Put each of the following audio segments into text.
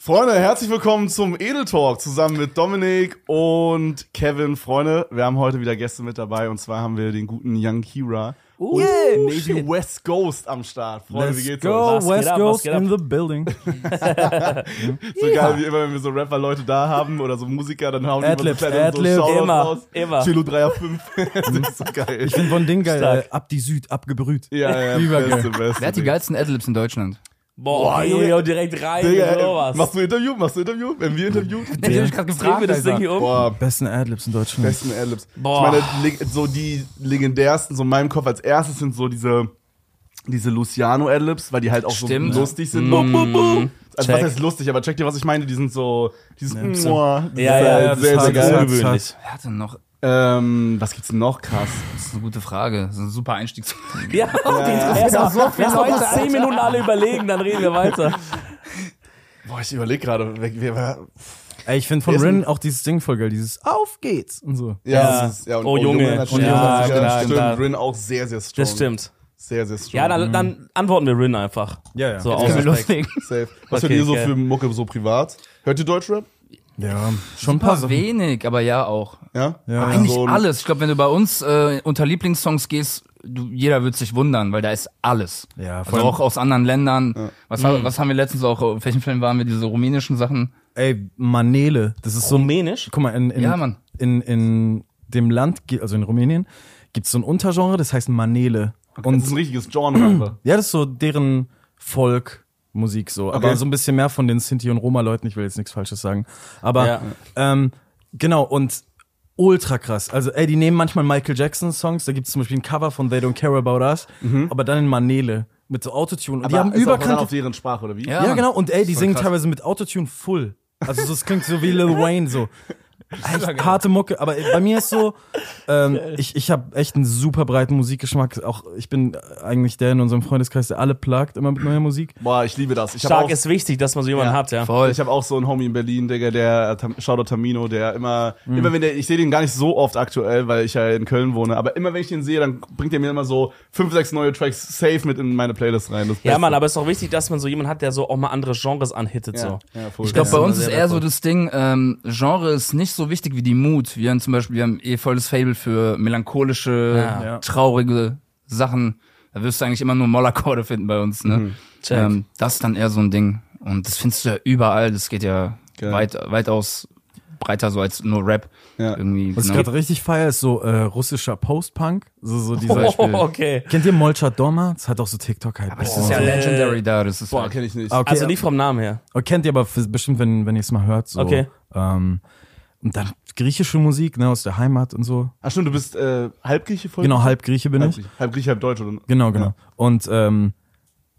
Freunde, herzlich willkommen zum Edel Talk zusammen mit Dominik und Kevin. Freunde, wir haben heute wieder Gäste mit dabei und zwar haben wir den guten Young Kira und yeah. Navy Shit. West Ghost am Start. Freunde, Let's wie geht's go, euch? West geht ab? in the building. So geil, wie immer, wenn wir so Rapper-Leute da haben oder so Musiker, dann hauen die so kleine so. Shoutouts Immer, raus. immer. Chilo 3er5. das ist so geil. Ich bin von Ding geil, Stark. äh, ab die Süd, abgebrüht. Ja, ja, Übergeil. beste, beste. Wer hat die geilsten Adlibs in Deutschland? Boah, Boah, Junge, und direkt rein Digga, und sowas. machst du Interview? Machst du Interview? Wenn wir Interview? Der hat mich gerade Drehen wir das Ding hier um? Boah, Besten Adlibs in Deutschland. besten Adlibs. Boah. Ich meine, so die legendärsten, so in meinem Kopf als erstes sind so diese, diese Luciano Adlibs, weil die halt auch Stimmt. so lustig sind. Mm. Bup, bup, bup. Also was Check. heißt lustig, aber check dir, was ich meine, die sind so, dieses Ja, Mua, Ja, ist ja, halt ja, sehr, ist sehr halt geil. so- ungewöhnlich. Wer hat denn noch? Ähm, was gibt's denn noch krass? Das ist eine gute Frage. Das ist ein super Einstiegs. Ja, die interessiert auch so viel. Lass uns 10 Minuten alle überlegen, dann reden wir weiter. Boah, ich überlege gerade, wer, wer, wer, Ey, ich finde von Rin auch dieses Ding voll geil, dieses Auf geht's und so. ja, Ja. das ist, ja, und Oh, Junge. natürlich, Ja, das ist- klar, stimmt, klar. Rin auch sehr, sehr strong. Das stimmt. Sehr, sehr strong. Ja, dann, dann antworten wir Rin einfach. Ja, ja. So aus? Safe. Was Okay, hört ihr so geil. für Mucke so privat? Hört ihr Deutschrap? Ja, schon ein paar Sachen. wenig, aber ja auch. Ja? Ja. Eigentlich So alles. Ich glaube, wenn du bei uns äh, unter Lieblingssongs gehst, du, jeder wird sich wundern, weil da ist alles. Ja, Also allem- auch aus anderen Ländern. Was, ha- was haben wir letztens auch, auf welchen Film waren wir, diese rumänischen Sachen? Ey, Manele, das ist so Rumänisch? guck mal, in, in, Ja, Mann. in, in dem Land, also in Rumänien, gibt's so ein Untergenre, das heißt Manele. Und das ist ein richtiges Genre. ja, das ist so deren Folkmusik so, aber Okay. so ein bisschen mehr von den Sinti und Roma Leuten, ich will jetzt nichts falsches sagen, aber Ja. ähm, genau und ultra krass. Also ey, die nehmen manchmal Michael Jackson Songs, da gibt's zum Beispiel ein Cover von They Don't Care About Us, aber dann in Manele mit so Autotune und die haben ist auch dann überkannte auf deren Sprache, oder wie? Ja. ja, genau. Und ey, die singen krass. teilweise mit Autotune full. Also so, es klingt so wie Lil Wayne so. Echt harte Mucke, aber bei mir ist so, ähm, ich, ich habe echt einen super breiten Musikgeschmack. Auch ich bin eigentlich der in unserem Freundeskreis, der alle plagt immer mit neuer Musik. Boah, ich liebe das. Ich Stark auch, ist wichtig, dass man so jemanden Ja. hat, ja. Voll. Ich habe auch so einen Homie in Berlin, Digga, der, Tam- Shoutout Tamino, der immer, Mhm. immer wenn der, ich sehe den gar nicht so oft aktuell, weil ich ja in Köln wohne, aber immer wenn ich den sehe, dann bringt er mir immer so fünf, sechs neue Tracks safe mit in meine Playlist rein. Das Ja. Mann, aber es ist auch wichtig, dass man so jemanden hat, der so auch mal andere Genres anhittet, ja, so. ja. Ich glaube, bei uns ist eher so das Ding, ähm, Genre ist nicht so wichtig wie die Mut. Wir haben zum Beispiel, wir haben eh volles Fable für melancholische, Ja. Traurige Sachen. Da wirst du eigentlich immer nur Mollakkorde finden bei uns, ne? Check. Ähm, das ist dann eher so ein Ding. Und das findest du ja überall. Das geht ja Geil. weit, weitaus breiter so als nur Rap. Ja. Irgendwie. Was ich genau. gerade richtig feier, ist so äh, russischer Post-Punk. So, so dieser Oh, okay. Kennt ihr Molchat Doma? Das hat auch so TikTok halt. Aber das ist ja legendary da. Das ist Boah, halt, kenn ich nicht. Okay, Also nicht vom Namen her. Kennt ihr aber bestimmt, wenn, wenn ihr es mal hört. So. Okay. Ähm, und dann griechische Musik, ne, aus der Heimat und so. Ach stimmt, du bist äh, Halbgrieche voll? Genau, halb Grieche bin halb ich. Grieche, halb Grieche, halb Deutsch, oder? Genau, genau. Und ähm,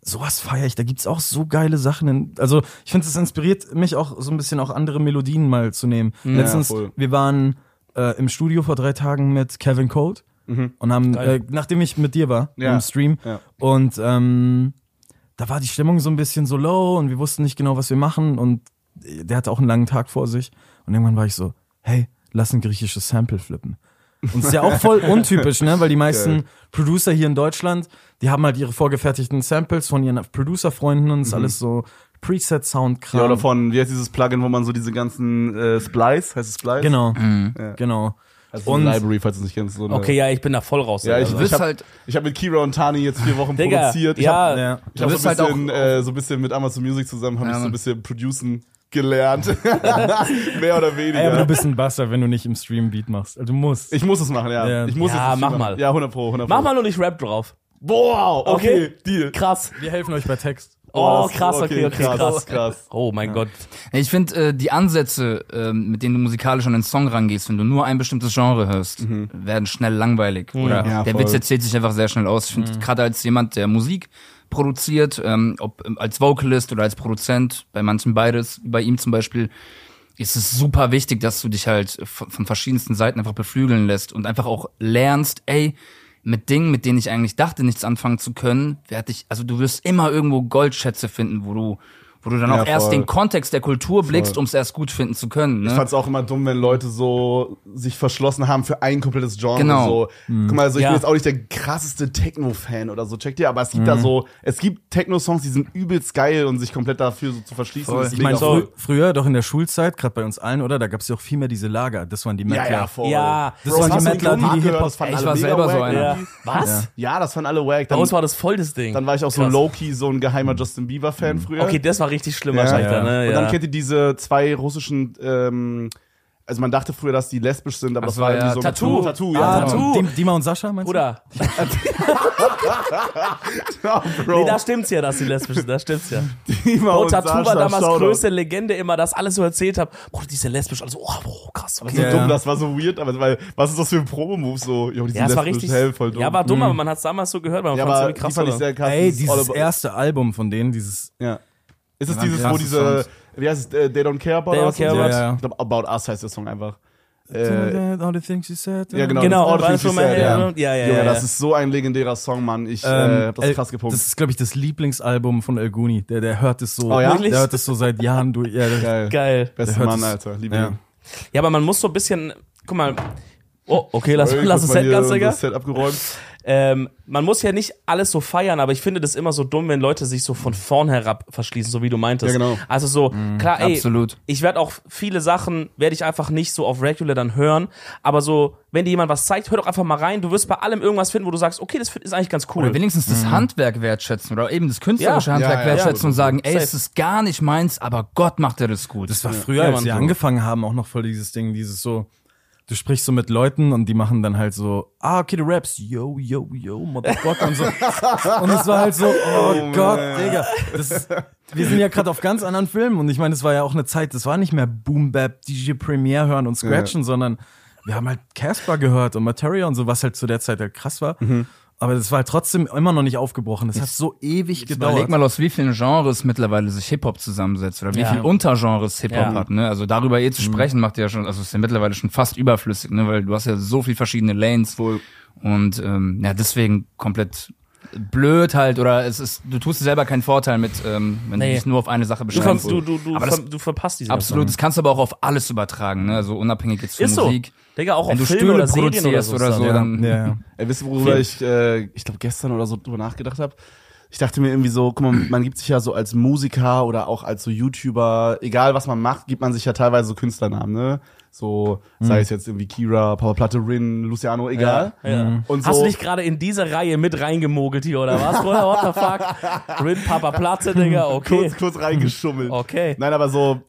sowas feiere ich. Da gibt's auch so geile Sachen. In, also ich finde, es inspiriert mich auch so ein bisschen auch andere Melodien mal zu nehmen. Letztens, voll. wir waren äh, im Studio vor drei Tagen mit Kevin Code und haben, äh, nachdem ich mit dir war Ja. im Stream Ja. und ähm, da war die Stimmung so ein bisschen so low und wir wussten nicht genau, was wir machen und der hatte auch einen langen Tag vor sich und irgendwann war ich so, hey, lass ein griechisches Sample flippen. Und ist ja auch voll untypisch, ne? Weil die meisten Geil. Producer hier in Deutschland, die haben halt ihre vorgefertigten Samples von ihren Producer-Freunden und ist alles so Preset-Sound-Kram. Ja, oder von, wie heißt dieses Plugin, wo man so diese ganzen äh, Splice, heißt es Splice? Genau, Ja. genau. Also Und- Library, falls du es nicht kennst. So eine, Okay, ja, ich bin da voll raus. Ja, ich, also. Ich habe halt- ich hab mit Kira und Tani jetzt vier Wochen Digga, produziert. Ich ja, hab, Ja. Ich habe so, ein halt bisschen, auch- äh, so ein bisschen mit Amazon Music zusammen, habe Ja, ich so ein bisschen producen gelernt. Mehr oder weniger. Ey, aber du bist ein Basser, wenn du nicht im Stream Beat machst. Also du musst. ich muss es machen, ja. Ja. Ich muss Ja, es mach machen. mal. Ja, 100 pro, 100 pro. Mach mal nur nicht Rap drauf. Wow, okay, Okay. Deal. Krass. Wir helfen euch bei Text. Oh, das- krass, okay, okay, krass. krass. Oh mein Gott. Ich finde, äh, die Ansätze, ähm, mit denen du musikalisch an den Song rangehst, wenn du nur ein bestimmtes Genre hörst, werden schnell langweilig. Oder Ja, der voll. Witz erzählt sich einfach sehr schnell aus. Ich finde, gerade als jemand, der Musik produziert, ähm, ob ähm, als Vocalist oder als Produzent, bei manchen beides, bei ihm zum Beispiel, ist es super wichtig, dass du dich halt von, verschiedensten Seiten einfach beflügeln lässt und einfach auch lernst, ey, mit Dingen, mit denen ich eigentlich dachte, nichts anfangen zu können, werde ich, also du wirst immer irgendwo Goldschätze finden, wo du wo du dann Ja, auch erst voll. den Kontext der Kultur blickst, um es erst gut finden zu können. Ich Ne? fand's auch immer dumm, wenn Leute so sich verschlossen haben für ein komplettes Genre. Genau. So. Guck mal, also ich Ja. bin jetzt auch nicht der krasseste Techno-Fan oder so, checkt ihr, aber es gibt da so, es gibt Techno-Songs, die sind übelst geil und sich komplett dafür so zu verschließen. Voll. Ich meine, cool. früher, doch in der Schulzeit, gerade bei uns allen, oder? Da gab's ja auch viel mehr diese Lager. Das waren die ja, Mettler. ja, voll. Ja, Das Bro, waren die Mettler, die die? Hip-Hop- fanden ich war selber so wack einer. Ja. Was? Ja, das fanden alle wack. Bei Dann, uns war das voll das Ding. dann war ich auch so low-key so ein geheimer Justin Bieber-Fan früher. Okay, das war richtig schlimm Ja. wahrscheinlich. Ja. Dann, ne? Und ja. dann kennt ihr diese zwei russischen, ähm, also man dachte früher, dass die lesbisch sind, aber Ach das so, war ja, irgendwie so Tattoo. Tattoo, ja. Ah, genau. Tattoo. Dim- Dima und Sascha, meinst du? Ja, Bro. nee, da stimmt's ja, dass die lesbisch sind, da stimmt's ja. Dima Bro, und Tattoo war Sascha, damals Shoutout. größte Legende immer, das alles so erzählt hab. Boah, die ist ja lesbisch, also, oh, boah, krass, So okay. Ja, dumm, ja. das war so weird, aber weil, was ist das für ein Promo-Move so? Jo, die Ja, es war richtig, hell, voll dumm. ja, war dumm, aber man hat's damals so gehört, weil man ja, fand's aber irgendwie die krass. fand ich oder? sehr krass. Ey, dieses erste Album von denen, dieses. Ja. Ist es Ja, dieses, wo diese, Songs. wie heißt es, äh, They Don't Care About They Don't Us? Care und so? About Us. Ja, ja. Ich glaube, About Us heißt der Song einfach. Äh, All the things you said. ja, genau. Genau, All the Things You Said, ja. Ja, ja, Junge, ja, das ist so ein legendärer Song, Mann. Ich äh, Ähm, hab das El- krass gepumpt. Das ist, glaube ich, das Lieblingsalbum von El Guni. Der, der hört es so. Oh ja? Der hört es so seit Jahren durch. Ja, geil. Geil. Bester Mann, Alter. Liebe Ja. Ja, aber man muss so ein bisschen, guck mal, oh, okay, lass, Sorry, lass mal Set ganz, Digga. Das Set abgeräumt. Ähm, man muss ja nicht alles so feiern, aber ich finde das immer so dumm, wenn Leute sich so von vorn herab verschließen, so wie du meintest. Ja, genau. Also so, klar, ey, Absolut. ich werde auch viele Sachen, werde ich einfach nicht so auf Regular dann hören, aber so, wenn dir jemand was zeigt, hör doch einfach mal rein, du wirst bei allem irgendwas finden, wo du sagst, okay, das ist eigentlich ganz cool. Oder wenigstens das Handwerk wertschätzen oder eben das künstlerische Ja. Handwerk Ja, ja, wertschätzen ja. und sagen, ey, Safe. es ist gar nicht meins, aber Gott macht er das gut. Das war früher, Ja, als wir angefangen haben, auch noch voll dieses Ding, dieses so, du sprichst so mit Leuten und die machen dann halt so, ah, okay, du rappst, yo, yo, yo, motherfucker und so. Und es war halt so, oh, Gott, Digga. Das ist, wir sind ja gerade auf ganz anderen Filmen und ich meine, es war ja auch eine Zeit, das war nicht mehr Boom Bap, DJ Premiere hören und scratchen, sondern wir haben halt Casper gehört und Materia und so, was halt zu der Zeit halt krass war. Aber das war halt trotzdem immer noch nicht aufgebrochen. Das hat so ewig gedauert. Überleg mal, aus wie vielen Genres mittlerweile sich Hip-Hop zusammensetzt oder wie Ja. viel Untergenres Hip-Hop Ja. hat. Ne? Also darüber eh zu sprechen, macht ja schon, also ist ja mittlerweile schon fast überflüssig, ne? weil du hast ja so viel verschiedene Lanes. Wohl. Und ähm, ja, deswegen komplett blöd halt oder es ist, du tust dir selber keinen Vorteil mit, ähm, wenn Nee. du dich nur auf eine Sache du, beschränkst. du, du, du, Aber das- ver, du verpasst diese Absolut, das kannst du aber auch auf alles übertragen, ne? also unabhängig jetzt von Ist so. Musik. Digga, auch Wenn auf du Filme Stühle oder Serien produzierst oder oder so. so, ja. dann ja, ja. Ey, wisst ihr, worüber ich, äh, ich glaube, gestern oder so drüber nachgedacht habe? Ich dachte mir irgendwie so, guck mal, man gibt sich ja so als Musiker oder auch als so YouTuber, egal was man macht, gibt man sich ja teilweise so Künstlernamen, ne? So, sei es jetzt irgendwie Kira, Papa Platte, Rin, Luciano, egal. Ja. Und so, Hast du dich gerade in diese Reihe mit reingemogelt hier, oder was, Bruder? What the fuck? Rin, Papa Platze, Digga, okay. kurz, kurz reingeschummelt. Okay. Nein, aber so,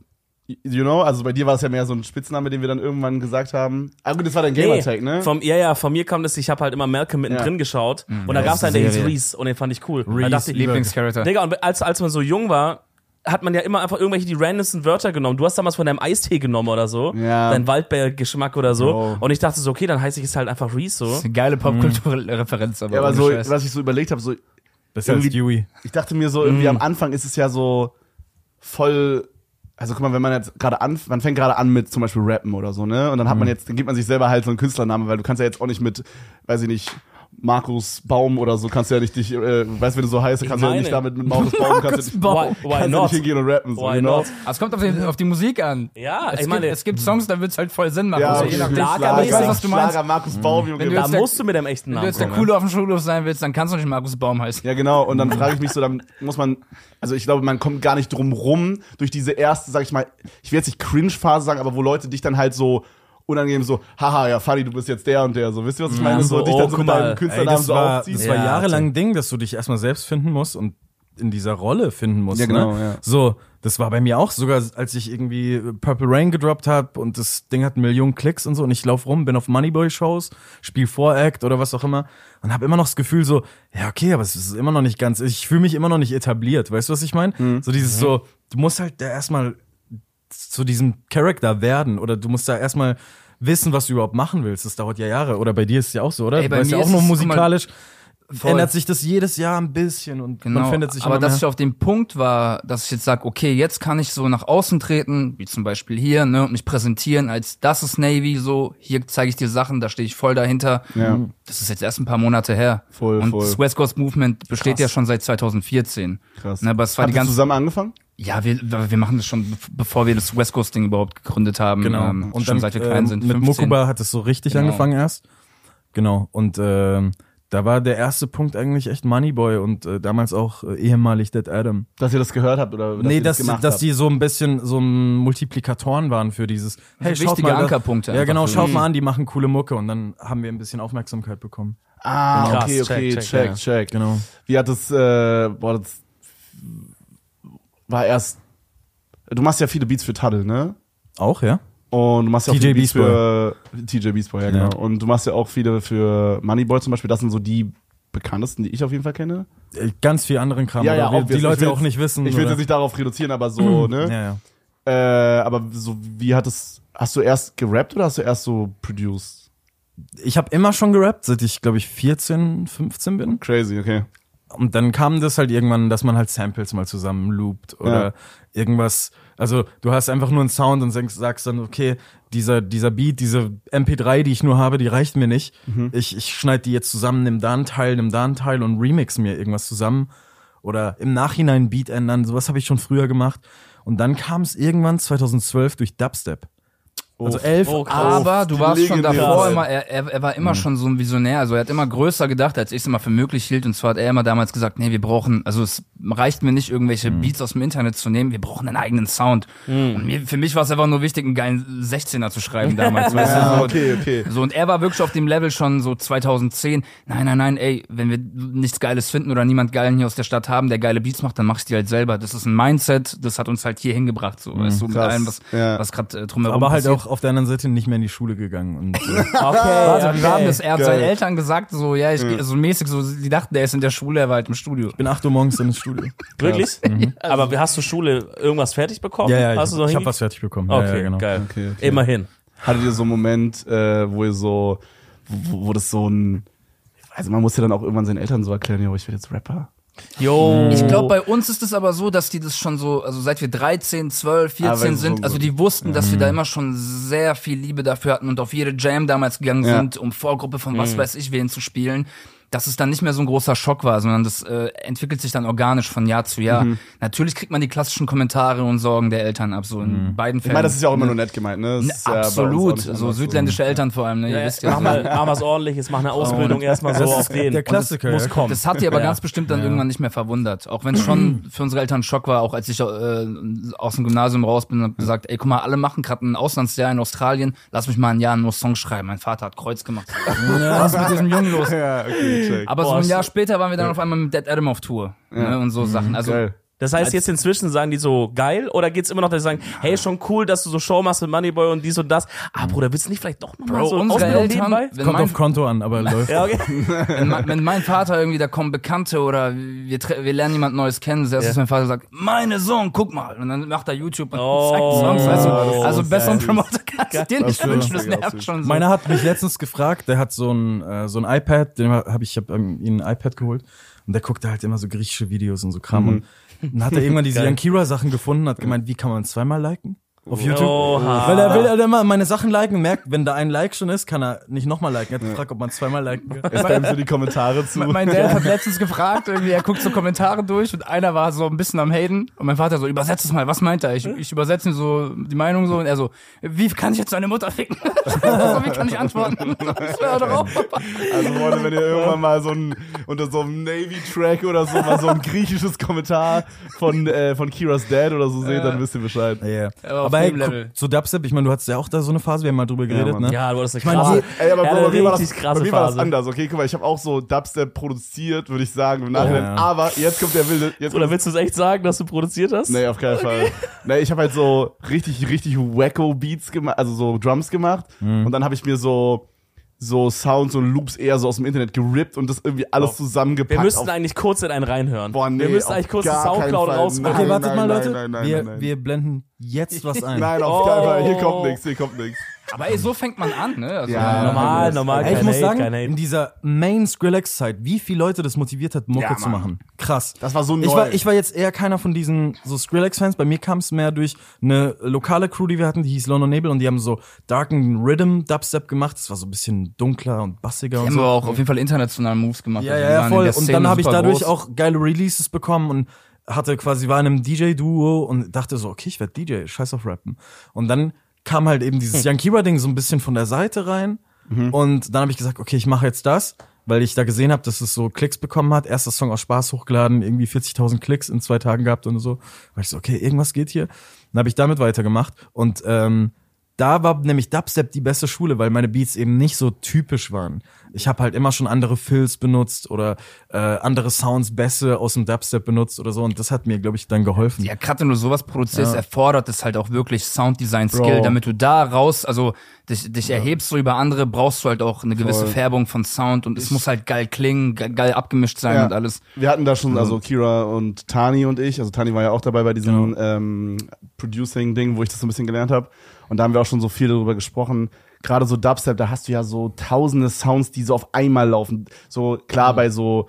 you know, also bei dir war es ja mehr so ein Spitzname, den wir dann irgendwann gesagt haben. Ah gut, das war dein Gamertag, ne? Vom, ja, ja, von mir kam das, ich habe halt immer Malcolm mittendrin Ja. geschaut und da gab's einen, der hieß. Reese und den fand ich cool. Reese, Lieblingscharakter. Digga, und als, als man so jung war, hat man ja immer einfach irgendwelche die randomsten Wörter genommen. Du hast damals von deinem Eistee genommen oder so. Ja. Dein Waldbeer-Geschmack oder so. Bro. Und ich dachte so, okay, dann heiße ich es halt einfach Reese so. Das ist eine geile Popkulturreferenz, aber, ja, aber so, Scheiß. was ich so überlegt habe, so, als Irgendwie- Dewey. ich dachte mir so, irgendwie am Anfang ist es ja so voll. Also guck mal, wenn man jetzt gerade an, man fängt gerade an mit zum Beispiel Rappen oder so, ne? Und dann hat man jetzt, dann gibt man sich selber halt so einen Künstlernamen, weil du kannst ja jetzt auch nicht mit, weiß ich nicht, Markus Baum oder so, kannst du ja nicht dich, äh, weißt wenn du so heißt, kannst du ja nicht damit mit Markus Baum, kannst du Why, kannst why not? nicht hingehen und rappen, so, Why you know? es kommt auf, den, auf die Musik an. Ja, es ich meine, gibt, es gibt Songs, da wird's halt voll Sinn machen. Ja, also, je nachdem, Schlager- Schlager, ich weiß, was du meinst. Schlager, Markus Baum, Junge. Wenn du da der- musst du mit dem echten Wenn Namen du jetzt der. Coole auf dem Schulhof sein willst, dann kannst du nicht Markus Baum heißen. Ja, genau. Und dann frage ich mich so, dann muss man, also ich glaube, man kommt gar nicht drum rum durch diese erste, sag ich mal, ich will jetzt nicht Cringe-Phase sagen, aber wo Leute dich dann halt so unangenehm so, haha, ja, Funny, du bist jetzt der und der, so, wisst ihr, was ich meine? so, So, dich oh, dann so guck mit mal. deinem Künstlernamen das so war, aufziehst. das war Ja, jahrelang ein Ding, dass du dich erstmal selbst finden musst und in dieser Rolle finden musst. Ja, genau, ne? ja. So, das war bei mir auch, sogar als ich irgendwie Purple Rain gedroppt habe und das Ding hat Millionen Klicks und so und ich lauf rum, bin auf Moneyboy-Shows, spiel Voract oder was auch immer und habe immer noch das Gefühl so, ja okay, aber es ist immer noch nicht ganz, ich fühle mich immer noch nicht etabliert, weißt du, was ich meine? Mhm. So dieses so, du musst halt da erstmal zu diesem Charakter werden oder du musst da erstmal wissen, was du überhaupt machen willst. Das dauert ja Jahre. Oder bei dir ist es ja auch so, oder? Ey, bei du weißt mir ja auch mal, musikalisch. voll. Ändert sich das jedes Jahr ein bisschen und Genau, man findet sich aber immer dass mehr. ich auf dem Punkt war, dass ich jetzt sage, okay, jetzt kann ich so nach außen treten, wie zum Beispiel hier, ne, und mich präsentieren als das ist Navy, so, hier zeige ich dir Sachen, da stehe ich voll dahinter. Ja. Das ist jetzt erst ein paar Monate her. Voll, und voll. das West Coast Movement besteht ja schon seit 2014. Krass. Ne, aber es war Habt die ganze zusammen angefangen? Ja, wir, wir machen das schon, bevor wir das West Coast Ding überhaupt gegründet haben. Genau. Ähm, und schon dann seit wir klein ähm, sind. mit 15. Mokuba hat es so richtig Genau. angefangen erst. Genau. Und ähm, da war der erste Punkt eigentlich echt Moneyboy und äh, damals auch äh, ehemalig Dead Adam. Dass ihr das gehört habt oder dass nee, ihr das dass, gemacht dass habt. die so ein bisschen so ein Multiplikatoren waren für dieses Hey, schaut wichtige mal, Ankerpunkte Ja, genau, schaut mal an, die machen coole Mucke und dann haben wir ein bisschen Aufmerksamkeit bekommen. Ah, Krass, okay, okay, check, check, check, check. Genau. Wie hat das, äh, boah, das war erst, du machst ja viele Beats für Tuddle, ne? Auch, ja? Und du machst ja auch TJ viele Beats für TJ Beast Boy, ja, genau. Ja. Und du machst ja auch viele für Moneyboy zum Beispiel. Das sind so die bekanntesten, die ich auf jeden Fall kenne. Äh, Ganz viel anderen Kram, Ja, ja, wir, die Leute auch nicht wissen. Ich will jetzt nicht darauf reduzieren, aber so, ne? ja, ja. Äh, aber so, wie hat es, hast du erst gerappt oder hast du erst so produced? Ich habe immer schon gerappt, seit ich, glaube ich, 14, 15 bin. Crazy, okay. Und dann kam das halt irgendwann, dass man halt Samples mal zusammen loopt oder Ja. irgendwas. Also du hast einfach nur einen Sound und sagst, dann, okay, dieser, dieser Beat, diese MP3, die ich nur habe, die reicht mir nicht. Mhm. Ich, ich schneide die jetzt zusammen, nimm da einen Teil, nimm da einen Teil und remix mir irgendwas zusammen. Oder im Nachhinein Beat ändern. Sowas habe ich schon früher gemacht. Und dann kam es irgendwann 2012 durch Dubstep. Also elf, Oh. Aber du warst schon davor immer, er, er, er war immer schon so ein Visionär, also er hat immer größer gedacht, als ich es immer für möglich hielt. Und zwar hat er immer damals gesagt, nee, wir brauchen, also es reicht mir nicht, irgendwelche Beats aus dem Internet zu nehmen, wir brauchen einen eigenen Sound. Und mir, für mich war es einfach nur wichtig, einen geilen 16er zu schreiben damals. weißt du, Ja, so. okay, okay. So, und er war wirklich auf dem Level schon so 2010. Nein, nein, nein, ey, wenn wir nichts Geiles finden oder niemand Geilen hier aus der Stadt haben, der geile Beats macht, dann mach ich die halt selber. Das ist ein Mindset, das hat uns halt hier hingebracht, so, weißt du, mit krass. allem, was, Ja. was gerade äh, drumherum aber halt passiert. auch auf der anderen Seite nicht mehr in die Schule gegangen. Und, äh, Okay, Warte, okay. wir haben das, er hat Geil. seinen Eltern gesagt, so, ja, ich, so mäßig, so, die dachten, der ist in der Schule, er war halt im Studio. ich bin 8 Uhr morgens ins Studio. Wirklich? Aber hast du Schule irgendwas fertig bekommen? Ja, ja, hast ich, du so ich habe was fertig bekommen. Ja, Okay, ja, genau. geil. Okay, okay. Immerhin. Hattet ihr so einen Moment, äh, wo ihr so, wo, wo das so ein, also man muss ja dann auch irgendwann seinen Eltern so erklären, ja, ich werde jetzt Rapper. Jo. Ich glaube, bei uns ist es aber so, dass die das schon so, also seit wir 13, 12, Ah, weil 14 so sind, gut. also die wussten, dass wir da immer schon sehr viel Liebe dafür hatten und auf jede Jam damals gegangen Ja. sind, um Vorgruppe von was weiß ich wen zu spielen. Dass es dann nicht mehr so ein großer Schock war, sondern das äh, entwickelt sich dann organisch von Jahr zu Jahr. Natürlich kriegt man die klassischen Kommentare und Sorgen der Eltern ab, so in beiden Ich Fällen. meine, das ist ja auch immer Ne? nur nett gemeint, ne? Das Ne, ja Absolut, nicht so südländische Eltern vor allem, ne? Ihr Ja, wisst ja. mach mal, mach was ordentliches, mach eine Ausbildung erstmal so Das auf ist den. der Klassiker, Muss ja. kommen. Das hat die aber Ja. ganz bestimmt dann irgendwann nicht mehr verwundert. Auch wenn es schon für unsere Eltern ein Schock war, auch als ich äh, aus dem Gymnasium raus bin und hab gesagt, ey, guck mal, alle machen gerade ein Auslandsjahr in Australien, lass mich mal ein Jahr nur Songs schreiben. Mein Vater hat Kreuz gemacht. Was ist mit diesem Jungen los? Ja, okay, Aber so ein Jahr später waren wir dann auf einmal mit Dead Adam auf Tour. Ne, und so Sachen. Also Geil. Das heißt, jetzt inzwischen sagen die so geil oder geht's immer noch, dass sie sagen, hey, schon cool, dass du so Show machst mit Moneyboy und dies und das. Ah, Bruder, willst du nicht vielleicht doch nochmal Bro, so unsere Ausbildung Eltern, nebenbei? wenn Kommt mein, auf Konto an, aber läuft. Ja, okay. wenn, mein, wenn mein Vater irgendwie, da kommen Bekannte oder wir, wir lernen jemand Neues kennen, das erste, Ja. was mein Vater sagt, meine Sohn, guck mal. Und dann macht er YouTube und Oh, zeigt Songs. Du? ist Also so besseren. Promoter kannst du dir nicht ist wünschen, das nervt schon so. Meiner hat mich letztens gefragt, der hat so ein, äh, so ein iPad, den habe ich, ich habe ähm, ihm ein iPad geholt und der guckt halt immer so griechische Videos und so Kram. Und dann hat er irgendwann diese. Yankira-Sachen gefunden, hat gemeint, wie kann man zweimal liken? Auf YouTube. Oha. Weil er will halt immer meine Sachen liken merkt, wenn da ein Like schon ist, kann er nicht nochmal liken. Er hat gefragt, ob man zweimal liken kann. Jetzt bleiben so die Kommentare zu. Mein Dad hat letztens gefragt, irgendwie, er guckt so Kommentare durch und einer war so ein bisschen am Haten und mein Vater so, übersetz es mal, was meint er? Ich, ich übersetze ihm so die Meinung so und er so, wie kann ich jetzt deine Mutter ficken? so, wie kann ich antworten? Ich hör doch auf, Papa. Also Freunde, wenn ihr irgendwann mal so ein unter so einem Navy-Track oder so mal so ein griechisches Kommentar von, äh, von Kiras Dad oder so seht, dann wisst ihr Bescheid. Auf Aber hey, guck, zu Dubstep, ich meine, du hattest ja auch da so eine Phase, wir haben mal drüber geredet, Mann. ne? Ja, du hattest eine meine, krasse, Ey, aber ja, bei mir war das, bei mir war das Phase. anders, okay? Guck mal, ich habe auch so Dubstep produziert, würde ich sagen, im Nachhinein. ja. Aber jetzt kommt der wilde. Jetzt Oder willst du es echt sagen, dass du produziert hast? Nee, auf keinen Fall. Nee, ich habe halt so richtig, richtig wacko Beats gemacht, also so Drums gemacht. Mhm. Und dann habe ich mir so, so Sounds und Loops eher so aus dem Internet gerippt und das irgendwie alles zusammengepackt. Wir müssten eigentlich kurz in einen reinhören. Boah, nee, wir müssen auf eigentlich kurz das Soundcloud rausmachen. Okay, wartet nein, mal, nein, Leute. nein, nein, wir, nein, nein. wir blenden jetzt was ein. Nein, auf Oh. keinen Fall. Hier kommt nichts, hier kommt nichts. Aber ey, so fängt man an, ne? Also, Ja, Normal, Yes. normal. Ey, ich muss Hate, sagen, in dieser Main Skrillex-Zeit, wie viele Leute das motiviert hat, Mucke Ja, zu machen. Krass. Das war so Ich neu. war, ich war jetzt eher keiner von diesen so Skrillex-Fans. Bei mir kam es mehr durch eine lokale Crew, die wir hatten, die hieß London Nebel und die haben so darken Rhythm Dubstep gemacht. Das war so ein bisschen dunkler und bassiger Die und haben so. aber auch auf jeden Fall internationale Moves gemacht. Ja, Also, ja, ja, voll. Und dann habe ich dadurch groß. auch geile Releases bekommen und hatte quasi, war in einem DJ-Duo und dachte so, okay, ich werde DJ, scheiß auf Rappen. Und dann kam halt eben dieses Yankira-Ding so ein bisschen von der Seite rein. Und dann habe ich gesagt, okay, ich mache jetzt das, weil ich da gesehen habe, dass es so Klicks bekommen hat. Erster Song aus Spaß hochgeladen, irgendwie 40.000 Klicks in zwei Tagen gehabt und so. War ich so, okay, irgendwas geht hier. Dann habe ich damit weitergemacht und ähm, da war nämlich Dubstep die beste Schule, weil meine Beats eben nicht so typisch waren. Ich habe halt immer schon andere Fills benutzt oder äh, andere Sounds, Bässe aus dem Dubstep benutzt oder so und das hat mir, glaube ich, dann geholfen. Ja, gerade wenn du sowas produzierst, Ja. erfordert es halt auch wirklich Sounddesign-Skill, damit du da raus, also dich, dich erhebst so über andere, brauchst du halt auch eine gewisse Voll. Färbung von Sound und es muss halt geil klingen, ge- geil abgemischt sein Ja. und alles. Wir hatten da schon, also Kira und Tani und ich, also Tani war ja auch dabei bei diesem Genau. ähm, Producing-Ding, wo ich das so ein bisschen gelernt habe. Und da haben wir auch schon so viel darüber gesprochen. Gerade so Dubstep, da hast du ja so tausende Sounds, die so auf einmal laufen. So klar bei so,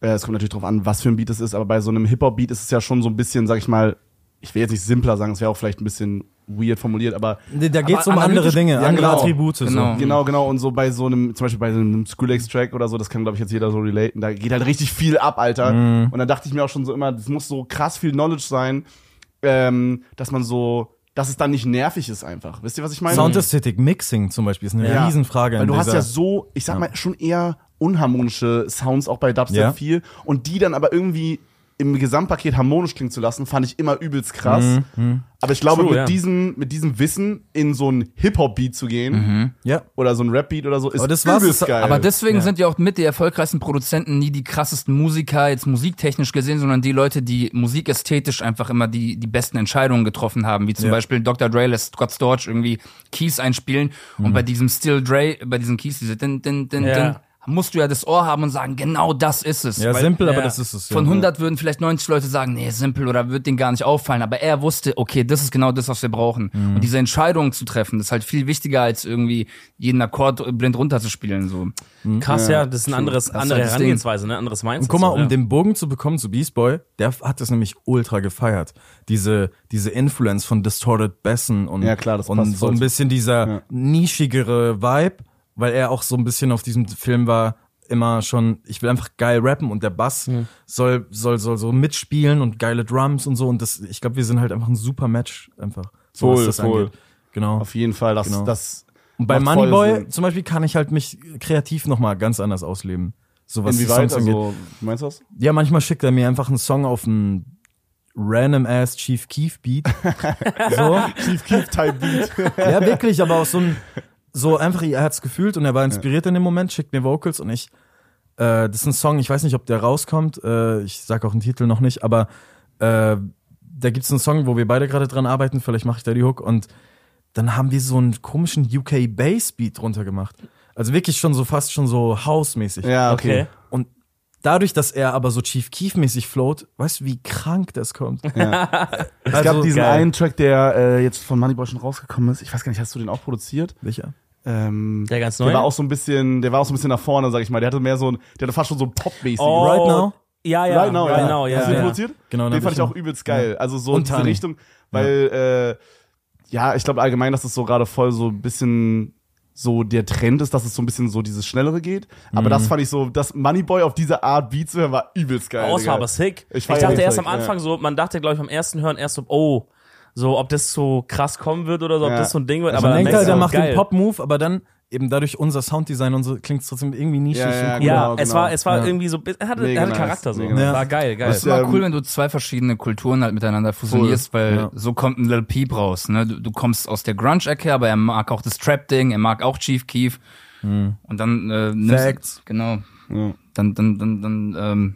äh, es kommt natürlich drauf an, was für ein Beat es ist, aber bei so einem Hip-Hop-Beat ist es ja schon so ein bisschen, sag ich mal, ich will jetzt nicht simpler sagen, es wäre auch vielleicht ein bisschen weird formuliert, aber Da geht's um aber andere analytisch- Dinge, ja, andere genau. Attribute. Genau. So. Genau, genau. Und so bei so einem, zum Beispiel bei so einem Skrillex-Track oder so, das kann, glaube ich, jetzt jeder so relaten. Da geht halt richtig viel ab, Alter. Mhm. Und dann dachte ich mir auch schon so immer, das muss so krass viel Knowledge sein, ähm, dass man so, dass es dann nicht nervig ist einfach. Wisst ihr, was ich meine? Sound Aesthetic Mixing zum Beispiel ist eine Ja. Riesenfrage. Weil du hast ja so, ich sag Ja. mal, schon eher unharmonische Sounds auch bei Dubstep Ja. viel. Und die dann aber irgendwie im Gesamtpaket harmonisch klingen zu lassen, fand ich immer übelst krass. Mhm, Aber ich glaube, True, mit, ja. diesem, mit diesem Wissen in so ein Hip-Hop-Beat zu gehen ja. oder so ein Rap-Beat oder so, ist Aber das übelst geil. Aber deswegen Ja. sind ja auch mit die erfolgreichsten Produzenten nie die krassesten Musiker, jetzt musiktechnisch gesehen, sondern die Leute, die musikästhetisch einfach immer die, die besten Entscheidungen getroffen haben. Wie zum. Beispiel Dr. Dre lässt Scott Storch irgendwie Keys einspielen Mhm. und bei diesem Still Dre, bei diesen Keys, diese din, din, din, din, musst du ja das Ohr haben und sagen, genau das ist es. Ja, Weil simpel, aber ja, das ist es. Ja. Von 100 würden vielleicht 90 Leute sagen, nee, simpel oder wird denen gar nicht auffallen. Aber er wusste, okay, das ist genau das, was wir brauchen. Mhm. Und diese Entscheidung zu treffen, das ist halt viel wichtiger, als irgendwie jeden Akkord blind runterzuspielen. So. Krass, ja, das ist ein anderes, andere halt. Herangehensweise, ne? Anderes Mindset. Und guck mal, so, um ja. den Bogen zu bekommen zu Beast Boy, der hat das nämlich ultra gefeiert. Diese, diese Influence von Distorted Bassen und, Ja, klar, das und so ein bisschen dieser Ja. nischigere Vibe, weil er auch so ein bisschen auf diesem Film war, immer schon, ich will einfach geil rappen und der Bass soll, soll, soll so mitspielen und geile Drums und so und das, ich glaube, wir sind halt einfach ein super Match einfach. So was Voll, das voll. angeht. Genau. Auf jeden Fall, das, Genau. das Und bei Moneyboy zum Beispiel kann ich halt mich kreativ nochmal ganz anders ausleben. So was Inwieweit, Songs angeht. also, meinst du das? Ja, manchmal schickt er mir einfach einen Song auf einen random ass Chief Keef Beat. so. Chief Keef Type Beat. Ja, wirklich, aber auch so ein, so einfach, er hat's gefühlt und er war inspiriert in dem Moment, schickt mir Vocals und ich, äh, das ist ein Song, ich weiß nicht, ob der rauskommt, äh, ich sag auch den Titel noch nicht, aber äh, da gibt's einen Song, wo wir beide gerade dran arbeiten, vielleicht mache ich da die Hook und dann haben wir so einen komischen UK Bass Beat drunter gemacht. Also wirklich schon so fast schon so House-mäßig. ja, okay. Okay. Und dadurch, dass er aber so Chief Keef-mäßig float, weißt du, wie krank das kommt? Es gab Also, diesen geil. einen Track, der äh, jetzt von Moneyboy schon rausgekommen ist. Ich weiß gar nicht, hast du den auch produziert? Welcher? Ähm, Der ganz der neue? war auch so ein bisschen, der war auch so ein bisschen nach vorne, sag ich mal. Der hatte mehr so ein, der hatte fast schon so ein Pop-mäßig. Oh, Right Now? Ja, ja. Right now, ja. Genau, ja. Hast du den ja. produziert? Genau, Den fand ich auch übelst geil. Also so in diese Tani. Richtung, weil äh, ja, ich glaube allgemein, dass das so gerade voll so ein bisschen so der Trend ist, dass es so ein bisschen so dieses Schnellere geht. Aber Mhm. das fand ich so, das Moneyboy auf diese Art Beat zu hören, war übelst geil. Oh, es war aber sick. Ich Ich, dachte erst Track, am Anfang ja. so, man dachte, glaube ich, beim ersten Hören erst so, oh, so, ob das so krass kommen wird oder so, ob Ja. das so ein Ding wird. Also Aber Man dann denkt halt, er du, macht geil. den Pop-Move, aber dann eben dadurch unser Sounddesign und so klingt es trotzdem irgendwie nischig Ja, ja, und cool. Ja, Genau, es genau. war, es war Ja. irgendwie so, er hatte, er hatte nice, Charakter so. War geil, geil. Es ist immer ähm, cool, wenn du zwei verschiedene Kulturen halt miteinander fusionierst, weil Ja. so kommt ein Lil Peep raus. Ne? Du, du kommst aus der Grunge-Ecke, aber er mag auch das Trap-Ding, er mag auch Chief Keef. Und dann äh, nimmst Facts. genau, Ja. dann dann dann dann ähm,